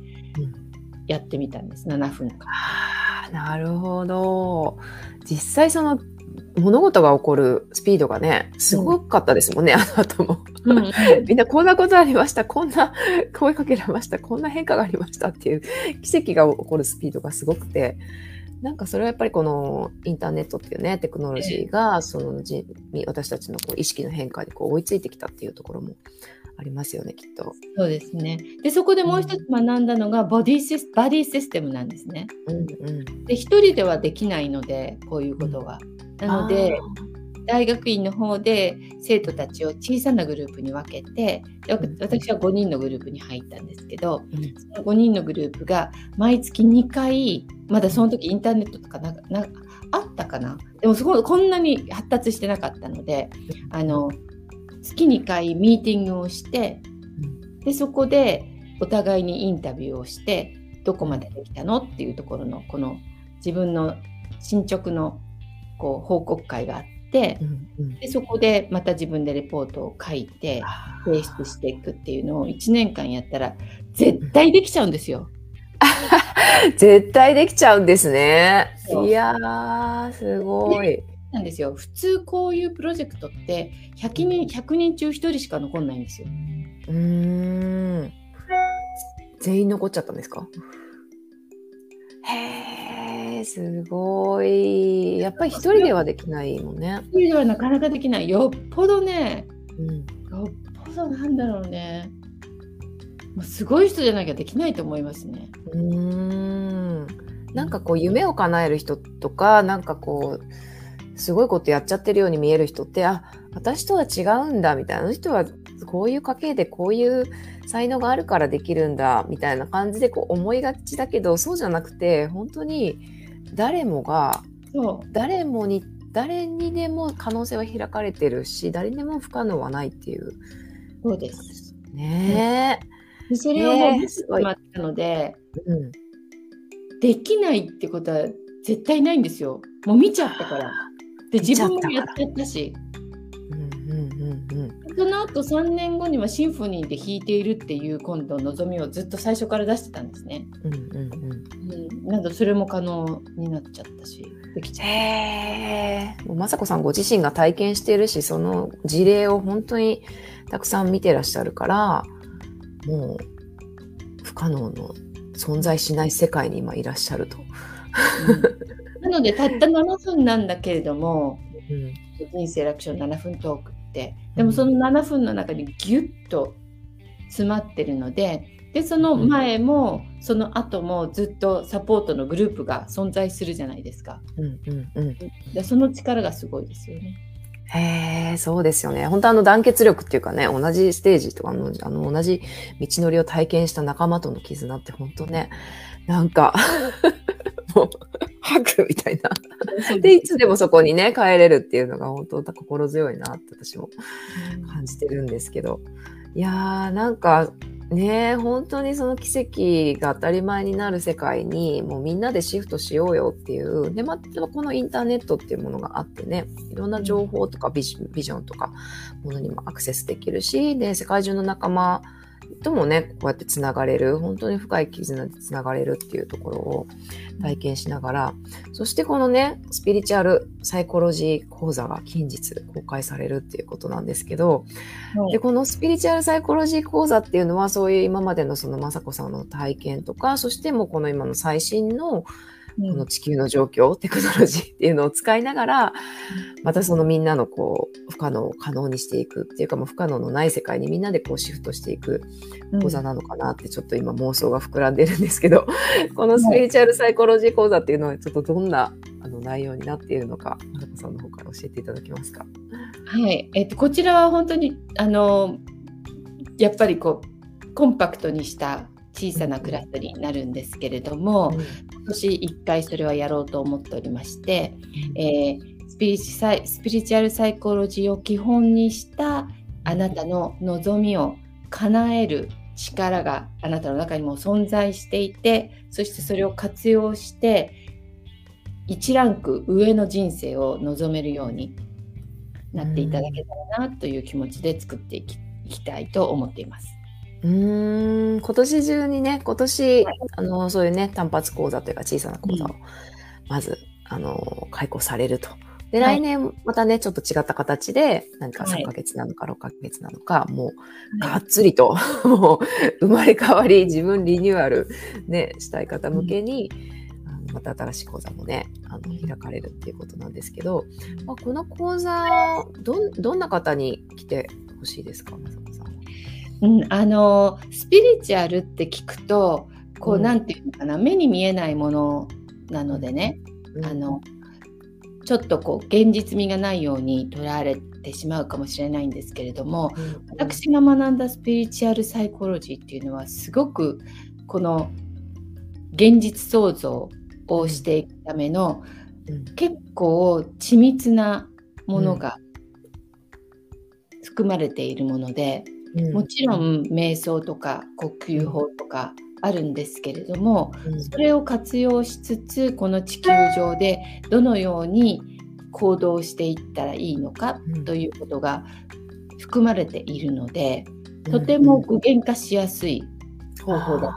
やってみたんです、7分間。なるほど。実際その物事が起こるスピードがね、すごかったですもんね、うん、あの後も。うん、みんなこんなことありました、こんな声かけられました、こんな変化がありましたっていう奇跡が起こるスピードがすごくて、なんかそれはやっぱりこのインターネットっていうね、テクノロジーが、そのじ私たちのこう意識の変化にこう追いついてきたっていうところもありますよね、きっと。そうですね。で、そこでもう一つ学んだのがボディシス、バディシステムなんですね。うんうん、で、一人ではできないので、こういうことは。なので、大学院の方で生徒たちを小さなグループに分けて私は5人のグループに入ったんですけど、うん、その5人のグループが毎月2回まだその時インターネットとかななあったかなでもすごいこんなに発達してなかったのであの月2回ミーティングをしてでそこでお互いにインタビューをしてどこまでできたのっていうところのこの自分の進捗のこう報告会があって、うんうん、でそこでまた自分でレポートを書いて提出していくっていうのを1年間やったら絶対できちゃうんですよ。絶対できちゃうんですね。いやーすごい。なんですよ。普通こういうプロジェクトって100人 ,100 人中1人しか残んないんですよ。うん。全員残っちゃったんですか？へえすごい。やっぱり一人ではできないもんね。一人ではなかなかできない。よっぽどね、うん、よっぽどなんだろうね。もうすごい人じゃなきゃできないと思いますね。うん。なんかこう夢を叶える人とかなんかこうすごいことやっちゃってるように見える人って、あ、私とは違うんだ、みたいな。あの人はこういう家系でこういう才能があるからできるんだ、みたいな感じでこう思いがちだけど、そうじゃなくて、本当に誰もが、誰もに、誰にでも可能性は開かれてるし、誰にも不可能はないっていう。そうです。ねえ。それをもうすごいったので、うん、できないってことは絶対ないんですよ。もう見ちゃったから。で自分もやっちゃったし。その後3年後にはシンフォニーで弾いているっていう今度望みをずっと最初から出してたんですね。うんうんうん。なんだそれも可能になっちゃったしできちゃった。雅子さんご自身が体験しているしその事例を本当にたくさん見てらっしゃるからもう不可能の存在しない世界に今いらっしゃると。うんなのでたった7分なんだけれども、うん、人生楽勝7分トークってでもその7分の中にギュッと詰まってるのででその前も、その後もずっとサポートのグループが存在するじゃないですか。うんうんうん、でその力がすごいですよね。へえ、そうですよね。本当あの団結力っていうかね、同じステージとかあの、あの同じ道のりを体験した仲間との絆って本当ね、なんか もう、吐くみたいな。で、いつでもそこにね、帰れるっていうのが本当心強いなって私も感じてるんですけど。いやー、なんか、ね本当にその奇跡が当たり前になる世界にもうみんなでシフトしようよっていう。で、またこのインターネットっていうものがあってね、いろんな情報とかビジョンとかものにもアクセスできるし、で、世界中の仲間ともね、こうやってつながれる、本当に深い絆でつながれるっていうところを体験しながら、そしてこのね、スピリチュアルサイコロジー講座が近日公開されるっていうことなんですけど、はい、で、このスピリチュアルサイコロジー講座っていうのは、そういう今までのその雅子さんの体験とか、そしてもうこの今の最新のこの地球の状況、テクノロジーっていうのを使いながら、またそのみんなのこう、不可能を可能にしていくっていうか、もう不可能のない世界にみんなでこうシフトしていく講座なのかなってちょっと今妄想が膨らんでるんですけど、このスピリチュアルサイコロジー講座っていうのはちょっとどんなあの内容になっているのか、ま子さんの方から教えていただけますか？はい、えっと、こちらは本当に、あの、やっぱりこう、コンパクトにした小さなクラスになるんですけれども、うん、今年1回それはやろうと思っておりまして、えー、スピリサイスピリチュアルサイコロジーを基本にしたあなたの望みを叶える力があなたの中にも存在していてそしてそれを活用して1ランク上の人生を望めるようになっていただけたらなという気持ちで作っていきたいと思っています。うん今年中にね今年、あのそういうね単発講座というか小さな講座を、まずあの開講されると。で、来年またね、ちょっと違った形で、何か3ヶ月なのか6ヶ月なのか、もう、がっつりと、もう、生まれ変わり、自分リニューアル、ね、したい方向けに、また新しい講座もね、あの、開かれるっていうことなんですけど、まあ、この講座、ど、どんな方に来てほしいですか、まさこさん。うん、あのスピリチュアルって聞くとこう、うん、なんていうのかな目に見えないものなのでね、うん、あのちょっとこう現実味がないように捉えられてしまうかもしれないんですけれども、うん、私が学んだスピリチュアルサイコロジーっていうのはすごくこの現実創造をしていくための、結構緻密なものが含まれているもので、もちろん瞑想とか呼吸法とかあるんですけれども、それを活用しつつこの地球上でどのように行動していったらいいのかということが含まれているので、とても具現化しやすい方法だ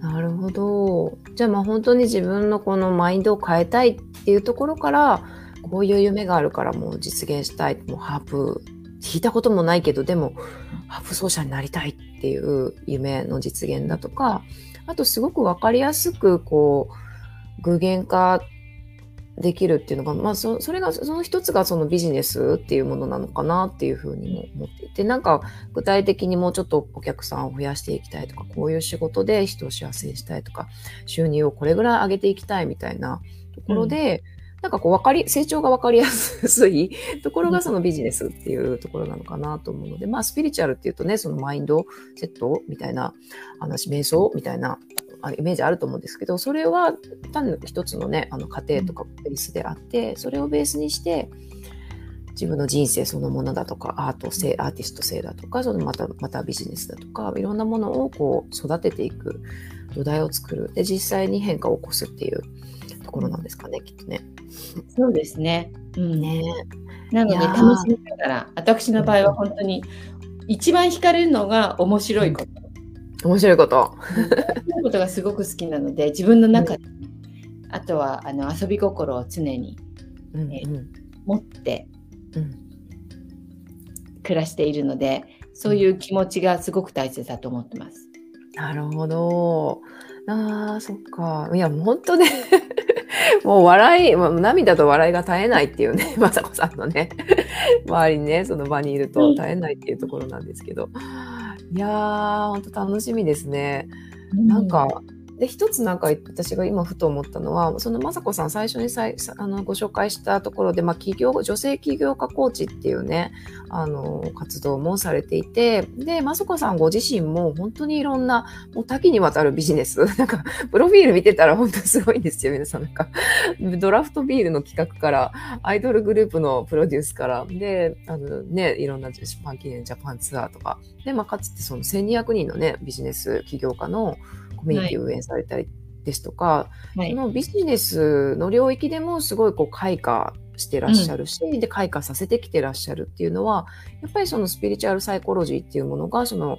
なるほど。じゃあまあ本当に自分のこのマインドを変えたいっていうところからこういう夢があるからもう実現したいもうハープ聞いたこともないけど、でも、ハープ奏者になりたいっていう夢の実現だとか、あとすごくわかりやすく、こう、具現化できるっていうのが、まあそ、それが、その一つがそのビジネスっていうものなのかなっていうふうにも思っていて、なんか具体的にもうちょっとお客さんを増やしていきたいとか、こういう仕事で人を幸せにしたいとか、収入をこれぐらい上げていきたいみたいなところで、うんなんかこう分かり、成長が分かりやすい ところがそのビジネスっていうところなのかなと思うので、まあスピリチュアルっていうとね、そのマインドセットみたいな話、瞑想みたいなイメージあると思うんですけど、それは単に一つのね、あの過程とかベースであって、それをベースにして、自分の人生そのものだとか、アート性、アーティスト性だとか、そのまた、またビジネスだとか、いろんなものをこう育てていく土台を作る。で、実際に変化を起こすっていうところなんですかね、きっとね。そうですね。うん、ねなので楽しみながら、私の場合は本当に一番惹かれるのが面白いこと。面白いこと。面白いことがすごく好きなので、自分の中で、うん、あとはあの遊び心を常に、うんうん、え持って、うん、暮らしているので、そういう気持ちがすごく大切だと思ってます。なるほど。ああ、そっか。いや、もう本当ねもう笑い、涙と笑いが絶えないっていうね、まさこさんのね、周りにね、その場にいると絶えないっていうところなんですけど。いやー、ほんと楽しみですね。なんか、で、一つなんか私が今ふと思ったのは、その雅子さん最初にさあのご紹介したところで、まあ、企業、女性起業家コーチっていうね、あの、活動もされていて、で、雅子さんご自身も本当にいろんな、もう多岐にわたるビジネス、なんか、プロフィール見てたら本当すごいんですよ、皆さん。なんか、ドラフトビールの企画から、アイドルグループのプロデュースから、で、あのね、いろんなジャパン記念ジャパンツアーとか、で、まあ、かつてその1200人のね、ビジネス起業家の、コミュニティを運営されたりですとか、はい、そのビジネスの領域でもすごいこう開花してらっしゃるし、うん、で開花させてきてらっしゃるっていうのはやっぱりそのスピリチュアルサイコロジーっていうものがその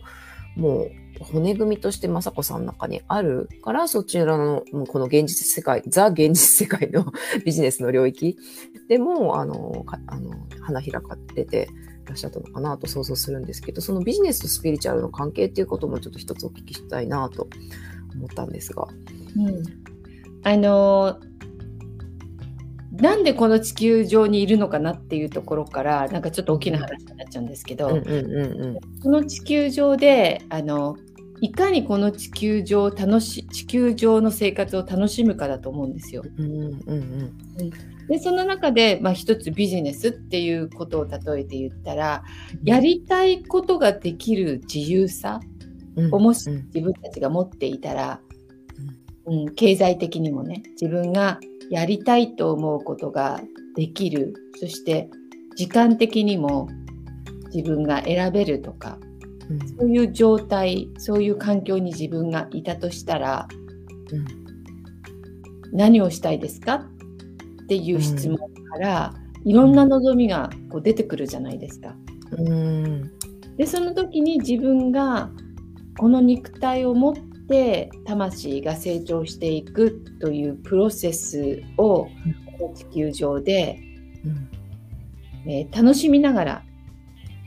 もう骨組みとして雅子さんの中にあるから、そちらの、もうこの現実世界、ザ現実世界の ビジネスの領域でも、あの、あの花開かれてらっしゃったのかなと想像するんですけど、そのビジネスとスピリチュアルの関係っていうこともちょっと一つお聞きしたいなと思ったんですが。うん。あのなんでこの地球上にいるのかなっていうところからなんかちょっと大きな話になっちゃうんですけど、この地球上であのいかにこの地球上楽し地球上の生活を楽しむかだと思うんですよ。でその中で、まあ、一つビジネスっていうことを例えて言ったら、やりたいことができる自由さをもし自分たちが持っていたら、うん、経済的にもね自分がやりたいと思うことができる。そして時間的にも自分が選べるとかうん、そういう状態そういう環境に自分がいたとしたら、うん、何をしたいですか？っていう質問から、うん、いろんな望みがこう出てくるじゃないですか。うん、でその時に自分がこの肉体を持って魂が成長していくというプロセスをこの地球上で、うん。えー、楽しみながら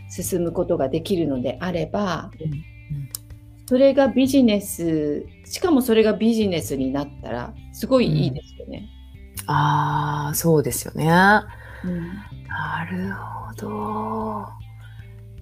進むことができるのであれば、それがビジネスしかもそれがビジネスになったらすごいいいですよね。うん、ああそうですよね。なるほど。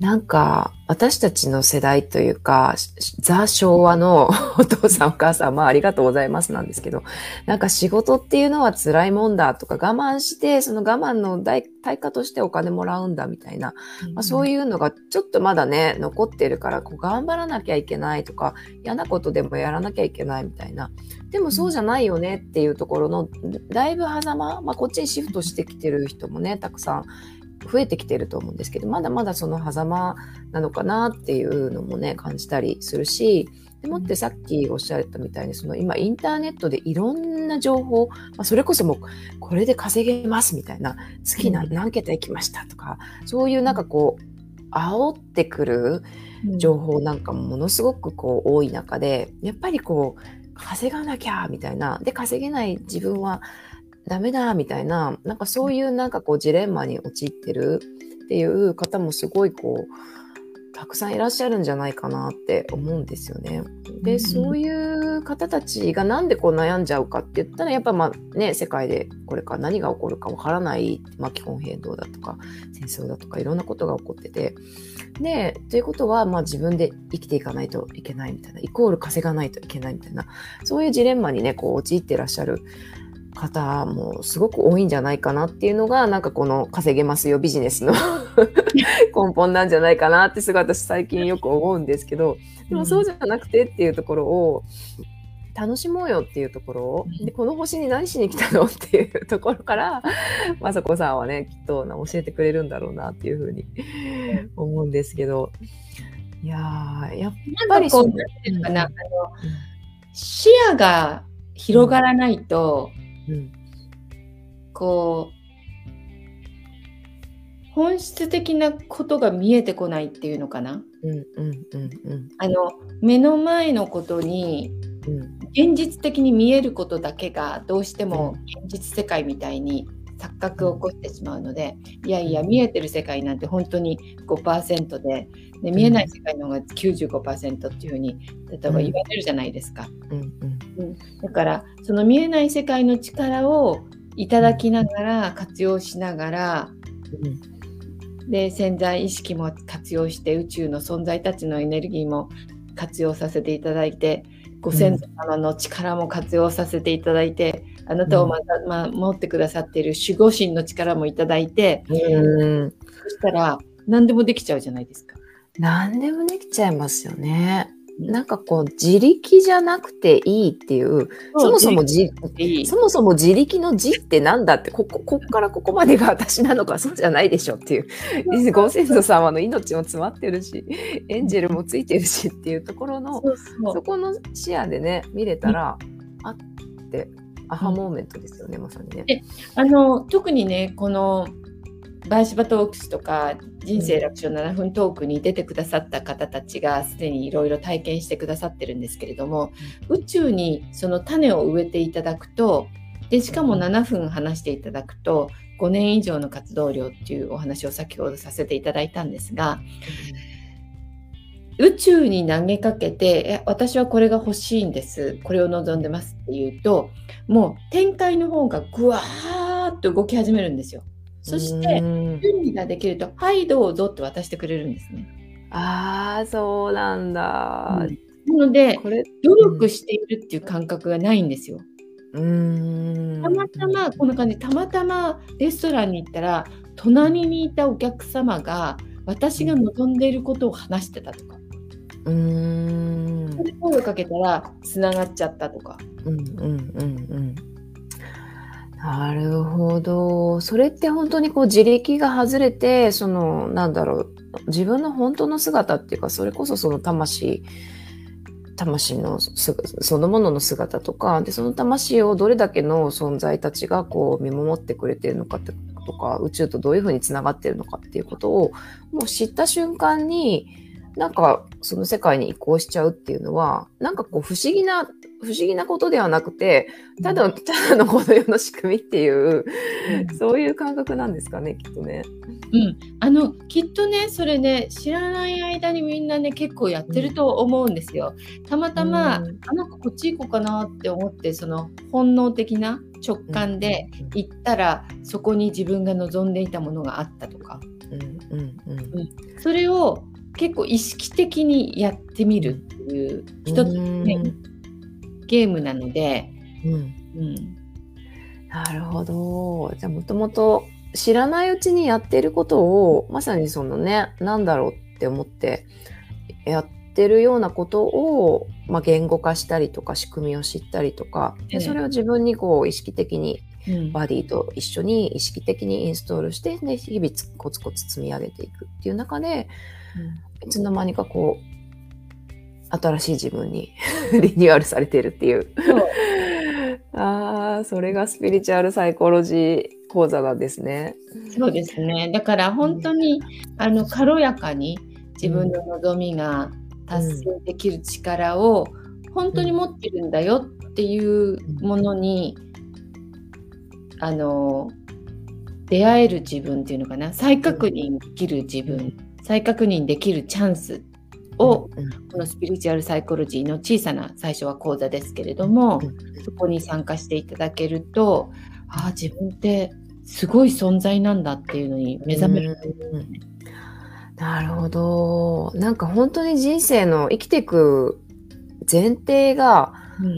なんか、私たちの世代というか、ザ・昭和の お父さんお母さん、まあありがとうございますなんですけど、なんか仕事っていうのは辛いもんだとか我慢して、その我慢の対価としてお金もらうんだみたいな、まあ、そういうのがちょっとまだね、残ってるから、こう頑張らなきゃいけないとか、嫌なことでもやらなきゃいけないみたいな。でもそうじゃないよねっていうところの、だいぶ狭間、まあこっちにシフトしてきてる人もね、たくさん増えてきてると思うんですけどまだまだその狭間なのかなっていうのもね感じたりするしでもってさっきおっしゃったみたいにその今インターネットでいろんな情報、まあ、それこそもうこれで稼げますみたいな好きな何桁行きましたとかそういうなんかこう煽ってくる情報なんかもものすごくこう多い中でやっぱりこう稼がなきゃみたいな。で稼げない自分はダメだみたいな、なんかそういうなんかこうジレンマに陥ってるっていう方もすごいこう、たくさんいらっしゃるんじゃないかなって思うんですよね。で、そういう方たちがなんでこう悩んじゃうかって言ったら、やっぱまあね、世界でこれから何が起こるかわからない、まあ、気候変動だとか、戦争だとかいろんなことが起こってて。で、ということは、まあ自分で生きていかないといけないみたいな、イコール稼がないといけないみたいな、そういうジレンマにね、こう陥ってらっしゃる方もすごく多いんじゃないかなっていうのが、なんかこの稼げますよビジネスの 根本なんじゃないかなってすごい私最近よく思うんですけど、でもそうじゃなくてっていうところを、楽しもうよっていうところを、でこの星に何しに来たのっていうところから、雅子さんはね、きっと教えてくれるんだろうなっていうふうに思うんですけど、いややっぱりそう、なんていうかな、あの、視野が広がらないと、うん、こう本質的なことが見えてこないっていうのかな？あの目の前のことに、うん、現実的に見えることだけがどうしても現実世界みたいに錯覚を起こしてしまうので、いやいや見えてる世界なんて本当に5%でで見えない世界の方が95%っていうふうに例えば言われるじゃないですか。うんうん、だからその見えない世界の力をいただきながら活用しながら、うん、で潜在意識も活用して宇宙の存在たちのエネルギーも活用させていただいてご先祖様の力も活用させていただいて、あなたをまた、うん、まあ、持ってくださっている守護神の力もいただいて、うん、そしたら何でもできちゃうじゃないですか。何でもできちゃいますよね。なんかこう自力じゃなくていいっていう、そもそもじそもそも自力の字ってなんだってここここからここまでが私なのかそうじゃないでしょっていう。ご先祖様の命も詰まってるしエンジェルもついてるしっていうところのそこの視野でね見れたら、あってアハモーメントですよね、まさにね。あの特にねこのバーシバトークスとか人生楽勝7分トークに出てくださった方たちがすでにいろいろ体験してくださってるんですけれども宇宙にその種を植えていただくとでしかも7分話していただくと5年以上の活動量っていうお話を先ほどさせていただいたんですが、宇宙に投げかけて私はこれが欲しいんですこれを望んでますっていうともう展開の方がぐわーっと動き始めるんですよ。そして準備ができると「はいどうぞ」って渡してくれるんですね。ああそうなんだ。うん、なので努力しているっていう感覚がないんですよ。うんたまたまこんな感じたまたまレストランに行ったら隣にいたお客様が私が望んでいることを話してたとか。うーんそれ声をかけたらつながっちゃったとか。うんうんうんうんなるほど。それって本当にこう自力が外れて、その、なんだろう、自分の本当の姿っていうか、それこそその魂、魂のそのものの姿とか、で、その魂をどれだけの存在たちがこう見守ってくれてるのかってとか、宇宙とどういうふうにつながってるのかっていうことを、もう知った瞬間に、なんかその世界に移行しちゃうっていうのは、なんかこう不思議な、不思議なことではなくて、ただ、ただのこの世の仕組みっていう、うん、そういう感覚なんですかね、きっとね。うん、あのきっとねそれね知らない間にみんなね結構やってると思うんですよ。たまたま、うん、あなんかこっち行こうかなって思ってその本能的な直感で行ったら、うん、そこに自分が望んでいたものがあったとか、うんうん。うん。それを結構意識的にやってみるっていう一つ、ね、ゲームなので、うん。うん、なるほど。じゃあもともと知らないうちにやってることをまさにそのね何だろうって思ってやってるようなことを、まあ、言語化したりとか仕組みを知ったりとかでそれを自分にこう意識的にバディと一緒に意識的にインストールしてで日々コツコツ積み上げていくっていう中で、いつの間にかこう、新しい自分に リニューアルされてるっていう。ああ、それがスピリチュアルサイコロジー講座なんですね。そうですね。だから本当に、あの軽やかに自分の望みが達成できる力を本当に持ってるんだよっていうものに、あの出会える自分っていうのかな。再確認できる自分再確認できるチャンスを、このスピリチュアルサイコロジーの小さな最初は講座ですけれども、そこに参加していただけるとああ自分ってすごい存在なんだっていうのに目覚める、なるほど。なんか本当に人生の生きていく前提が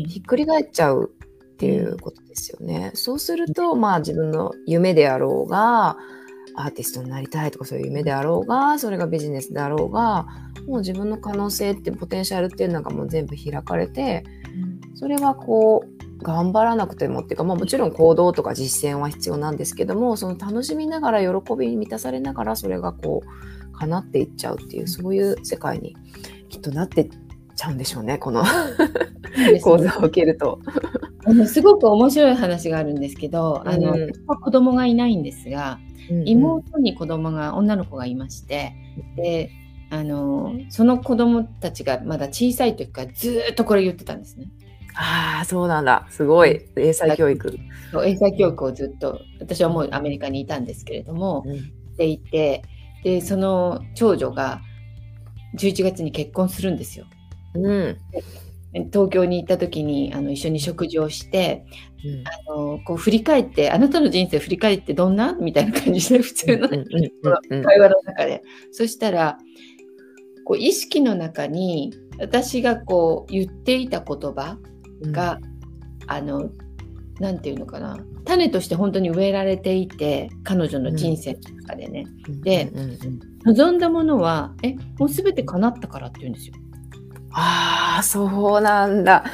ひっくり返っちゃうっていうことですよね。うん、そうするとまあ自分の夢であろうがアーティストになりたいとかそういう夢であろうがそれがビジネスであろうがもう自分の可能性ってポテンシャルっていうのがもう全部開かれて、それはこう頑張らなくてもっていうか、まあ、もちろん行動とか実践は必要なんですけどもその楽しみながら喜びに満たされながらそれがこう叶っていっちゃうっていうそういう世界にきっとなってっちゃうんでしょうねこの講座を受けると。あのすごく面白い話があるんですけど、あの、うん、子供がいないんですが、妹に子供が女の子がいましてであのその子供たちがまだ小さい時からずっとこれ言ってたんですね。ああそうなんだすごい英才教育。英才教育をずっと私はもうアメリカにいたんですけれども、うん、していてでその長女が11月に結婚するんですよ。うん、東京に行った時にあの一緒に食事をして、うん、あのこう振り返ってあなたの人生振り返ってどんなみたいな感じで普通の会話の中で。そしたらこう意識の中に私がこう言っていた言葉が、うん、あのなんていうのかな。種として本当に植えられていて彼女の人生の中でね、うん、で、望んだものはえもう全て叶ったからって言うんですよ。ああ、そうなんだ。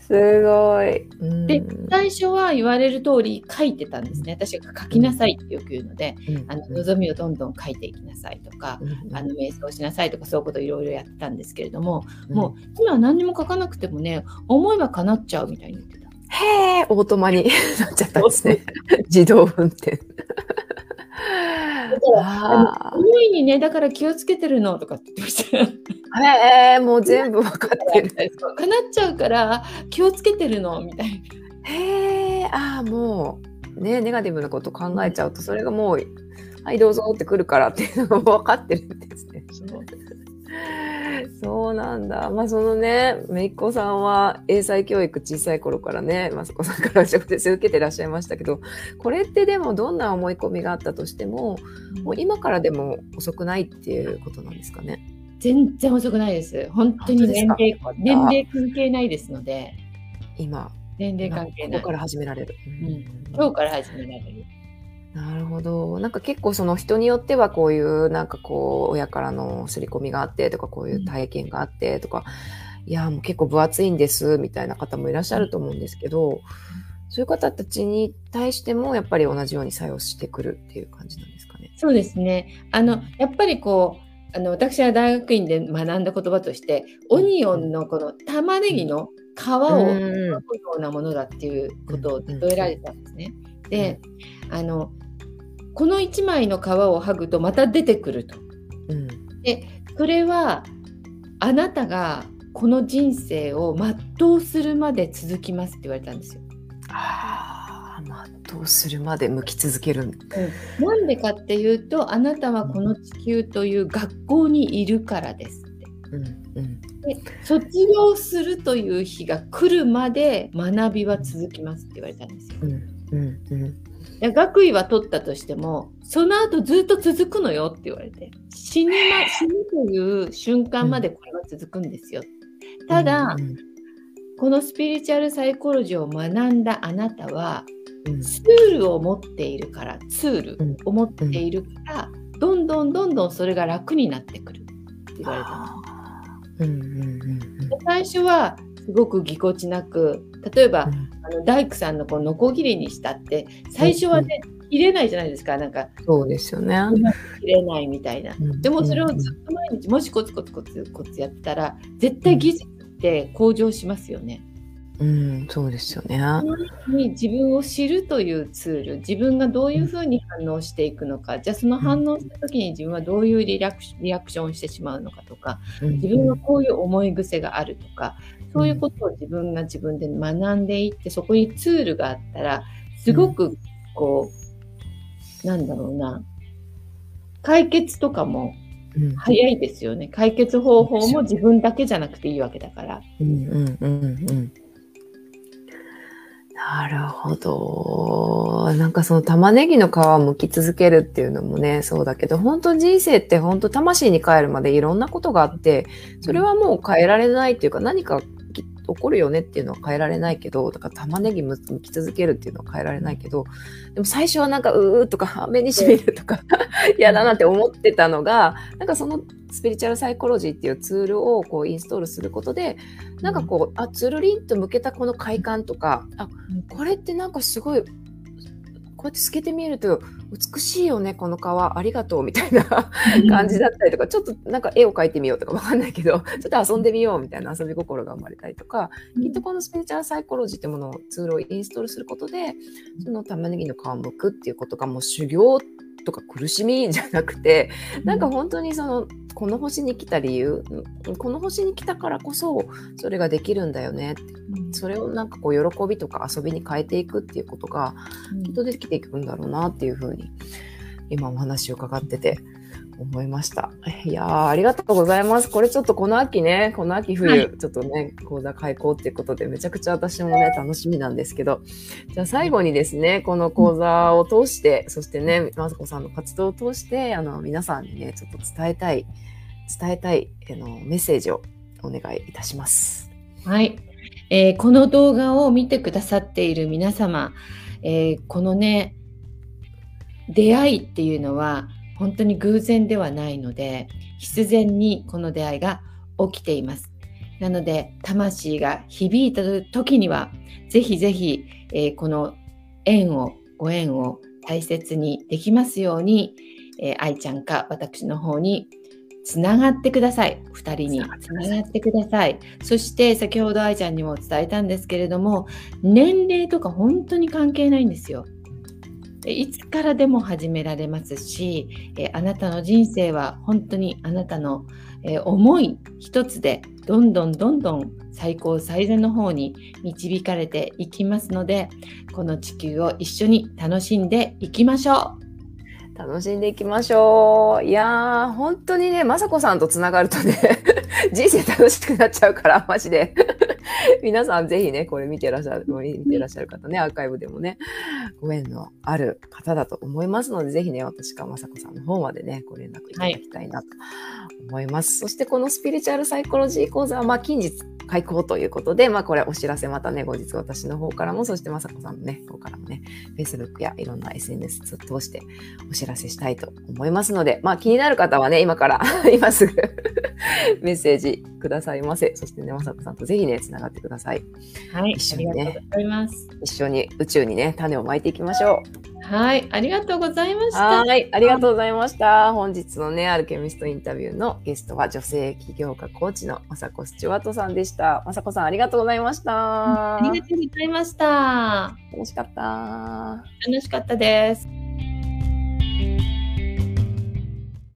すごい。で、最初は言われる通り書いてたんですね。私が書きなさいってよく言うので、うん、あの望みをどんどん書いていきなさいとか、うん、あの瞑想しなさいとか、そういうこといろいろやってたんですけれども、うん、もう今は何にも書かなくてもね、思えば叶っちゃうみたいに言ってた。へえ、オートマになっちゃったんですね。自動運転。から思いにねだから気をつけてるのとかって言ってました。へえもう全部分かってる。かなっちゃうから気をつけてるのみたいな。へえああもうねネガティブなこと考えちゃうとそれがもうはいどうぞってくるからっていうのが分かってるんですね。そうなんだ。まあそのね、めいっ子さんは英才教育小さい頃からね、まさこさんから直接受けてらっしゃいましたけど、これってでもどんな思い込みがあったとしても、もう今からでも遅くないっていうことなんですかね？全然遅くないです。本当に年齢年齢関係ないですので。今。年齢関係ない。ここから始められる。うん、今日から始められる。なるほど。なんか結構その人によってはこういうなんかこう親からの刷り込みがあってとかこういう体験があってとか、うん、いやもう結構分厚いんですみたいな方もいらっしゃると思うんですけど、そういう方たちに対してもやっぱり同じように作用してくるっていう感じなんですかね。そうですね。あのやっぱりこうあの私は大学院で学んだ言葉として、オニオンのこの玉ねぎの皮を剥くようなものだっていうことを例えられたんですね。で、あのこの1枚の皮を剥ぐとまた出てくると。うん、でそれはあなたがこの人生を全うするまで続きますって言われたんですよ。ああ全うするまで向き続ける、うん、なんでかっていうとあなたはこの地球という学校にいるからですって。うんうん、で卒業するという日が来るまで学びは続きますって言われたんですよ。うんうんうん学位は取ったとしてもその後ずっと続くのよって言われて死ぬ,、ま、死ぬという瞬間までこれは続くんですよ。ただ、このスピリチュアルサイコロジーを学んだあなたは、ツールを持っているからツールを持っているから、どんどんどんどんそれが楽になってくるって言われたの。最初はすごくぎこちなく例えば、うん、あの大工さんのこうノコギリにしたって最初はね、うん、切れないじゃないですか。なんかそうですよね。切れないみたいな、うん、でもそれをずっと毎日もしコツコツコツコツやったら絶対技術って向上しますよね。うん、そうですよね。に自分を知るというツール、自分がどういうふうに反応していくのか、じゃあその反応した時に自分はどういうリラクリアクションをしてしまうのかとか、自分はこういう思い癖があるとか、そういうことを自分が自分で学んでいって、そこにツールがあったら、すごくこう、なんだろうな、解決とかも早いですよね。解決方法も自分だけじゃなくていいわけだから。うんうんうんうんなるほど。なんかその玉ねぎの皮を剥き続けるっていうのもね、そうだけど、本当人生って本当魂に帰るまでいろんなことがあって、それはもう変えられないっていうか何か起こるよねっていうのは変えられないけど、だから玉ねぎ剥き続けるっていうのは変えられないけど、でも最初はなんかうーとか目にしみるとか嫌だなって思ってたのが、なんかそのスピリチュアルサイコロジーっていうツールをこうインストールすることで、なんかこう、あ、つるりんと向けたこの快感とか、あ、これってなんかすごいこうやって透けて見えると美しいよねこの川ありがとうみたいな感じだったりとかちょっとなんか絵を描いてみようとかわかんないけどちょっと遊んでみようみたいな遊び心が生まれたりとか、きっとこのスピリチュアルサイコロジーってものをツールをインストールすることでその玉ねぎの皮を剥くっていうことがもう修行とか苦しみじゃなくてなんか本当にそのこの星に来た理由この星に来たからこそそれができるんだよねってそれをなんかこう喜びとか遊びに変えていくっていうことがきっとできていくんだろうなっていうふうに今お話を伺ってて思いました。いやー、ありがとうございます。これちょっとこの秋ね、この秋冬、はい、ちょっとね、講座開講っていうことで、めちゃくちゃ私もね、楽しみなんですけど、じゃあ最後にですね、この講座を通して、そしてね、まさこさんの活動を通して、あの、皆さんにね、ちょっと伝えたい、伝えたい、あの、メッセージをお願いいたします。はい。えー、この動画を見てくださっている皆様、えー、このね、出会いっていうのは、本当に偶然ではないので必然にこの出会いが起きています。なので魂が響いた時にはぜひぜひ、えー、この縁をご縁を大切にできますように、えー、愛ちゃんか私の方につながってください。2人につながってください。そして先ほど愛ちゃんにも伝えたんですけれども年齢とか本当に関係ないんですよ。いつからでも始められますし、えあなたの人生は本当にあなたの、え思い一つでどんどんどんどん最高最善の方に導かれていきますのでこの地球を一緒に楽しんでいきましょう楽しんでいきましょう。いやー、本当にね、まさこさんとつながるとね、人生楽しくなっちゃうから、マジで。皆さんぜひね、これ見てらっしゃる、見てらっしゃる方ね、アーカイブでもね、ご縁のある方だと思いますので、ぜひね、私かまさこさんの方までね、ご連絡いただきたいなと思います。はい、そしてこのスピリチュアルサイコロジー講座は、まあ、近日開講ということで、まあ、これお知らせまたね、後日私の方からも、そしてまさこさんのね、方からもね、Facebook やいろんな SNS を通してお知らせしたいと思いますので、まあ、気になる方はね、今から 今すぐ メッセージくださいませ。そしてね、まさこさんとぜひね、つながってください。はい、一緒にね、一緒に宇宙にね、種をまいていきましょう。はい、ありがとうございました。はい、ありがとうございました。本日のね、アルケミストインタビューのゲストは女性起業家コーチのまさこスチュワートさんでした。まさこさん、ありがとうございました。ありがとうございました。楽しかった。楽しかったです。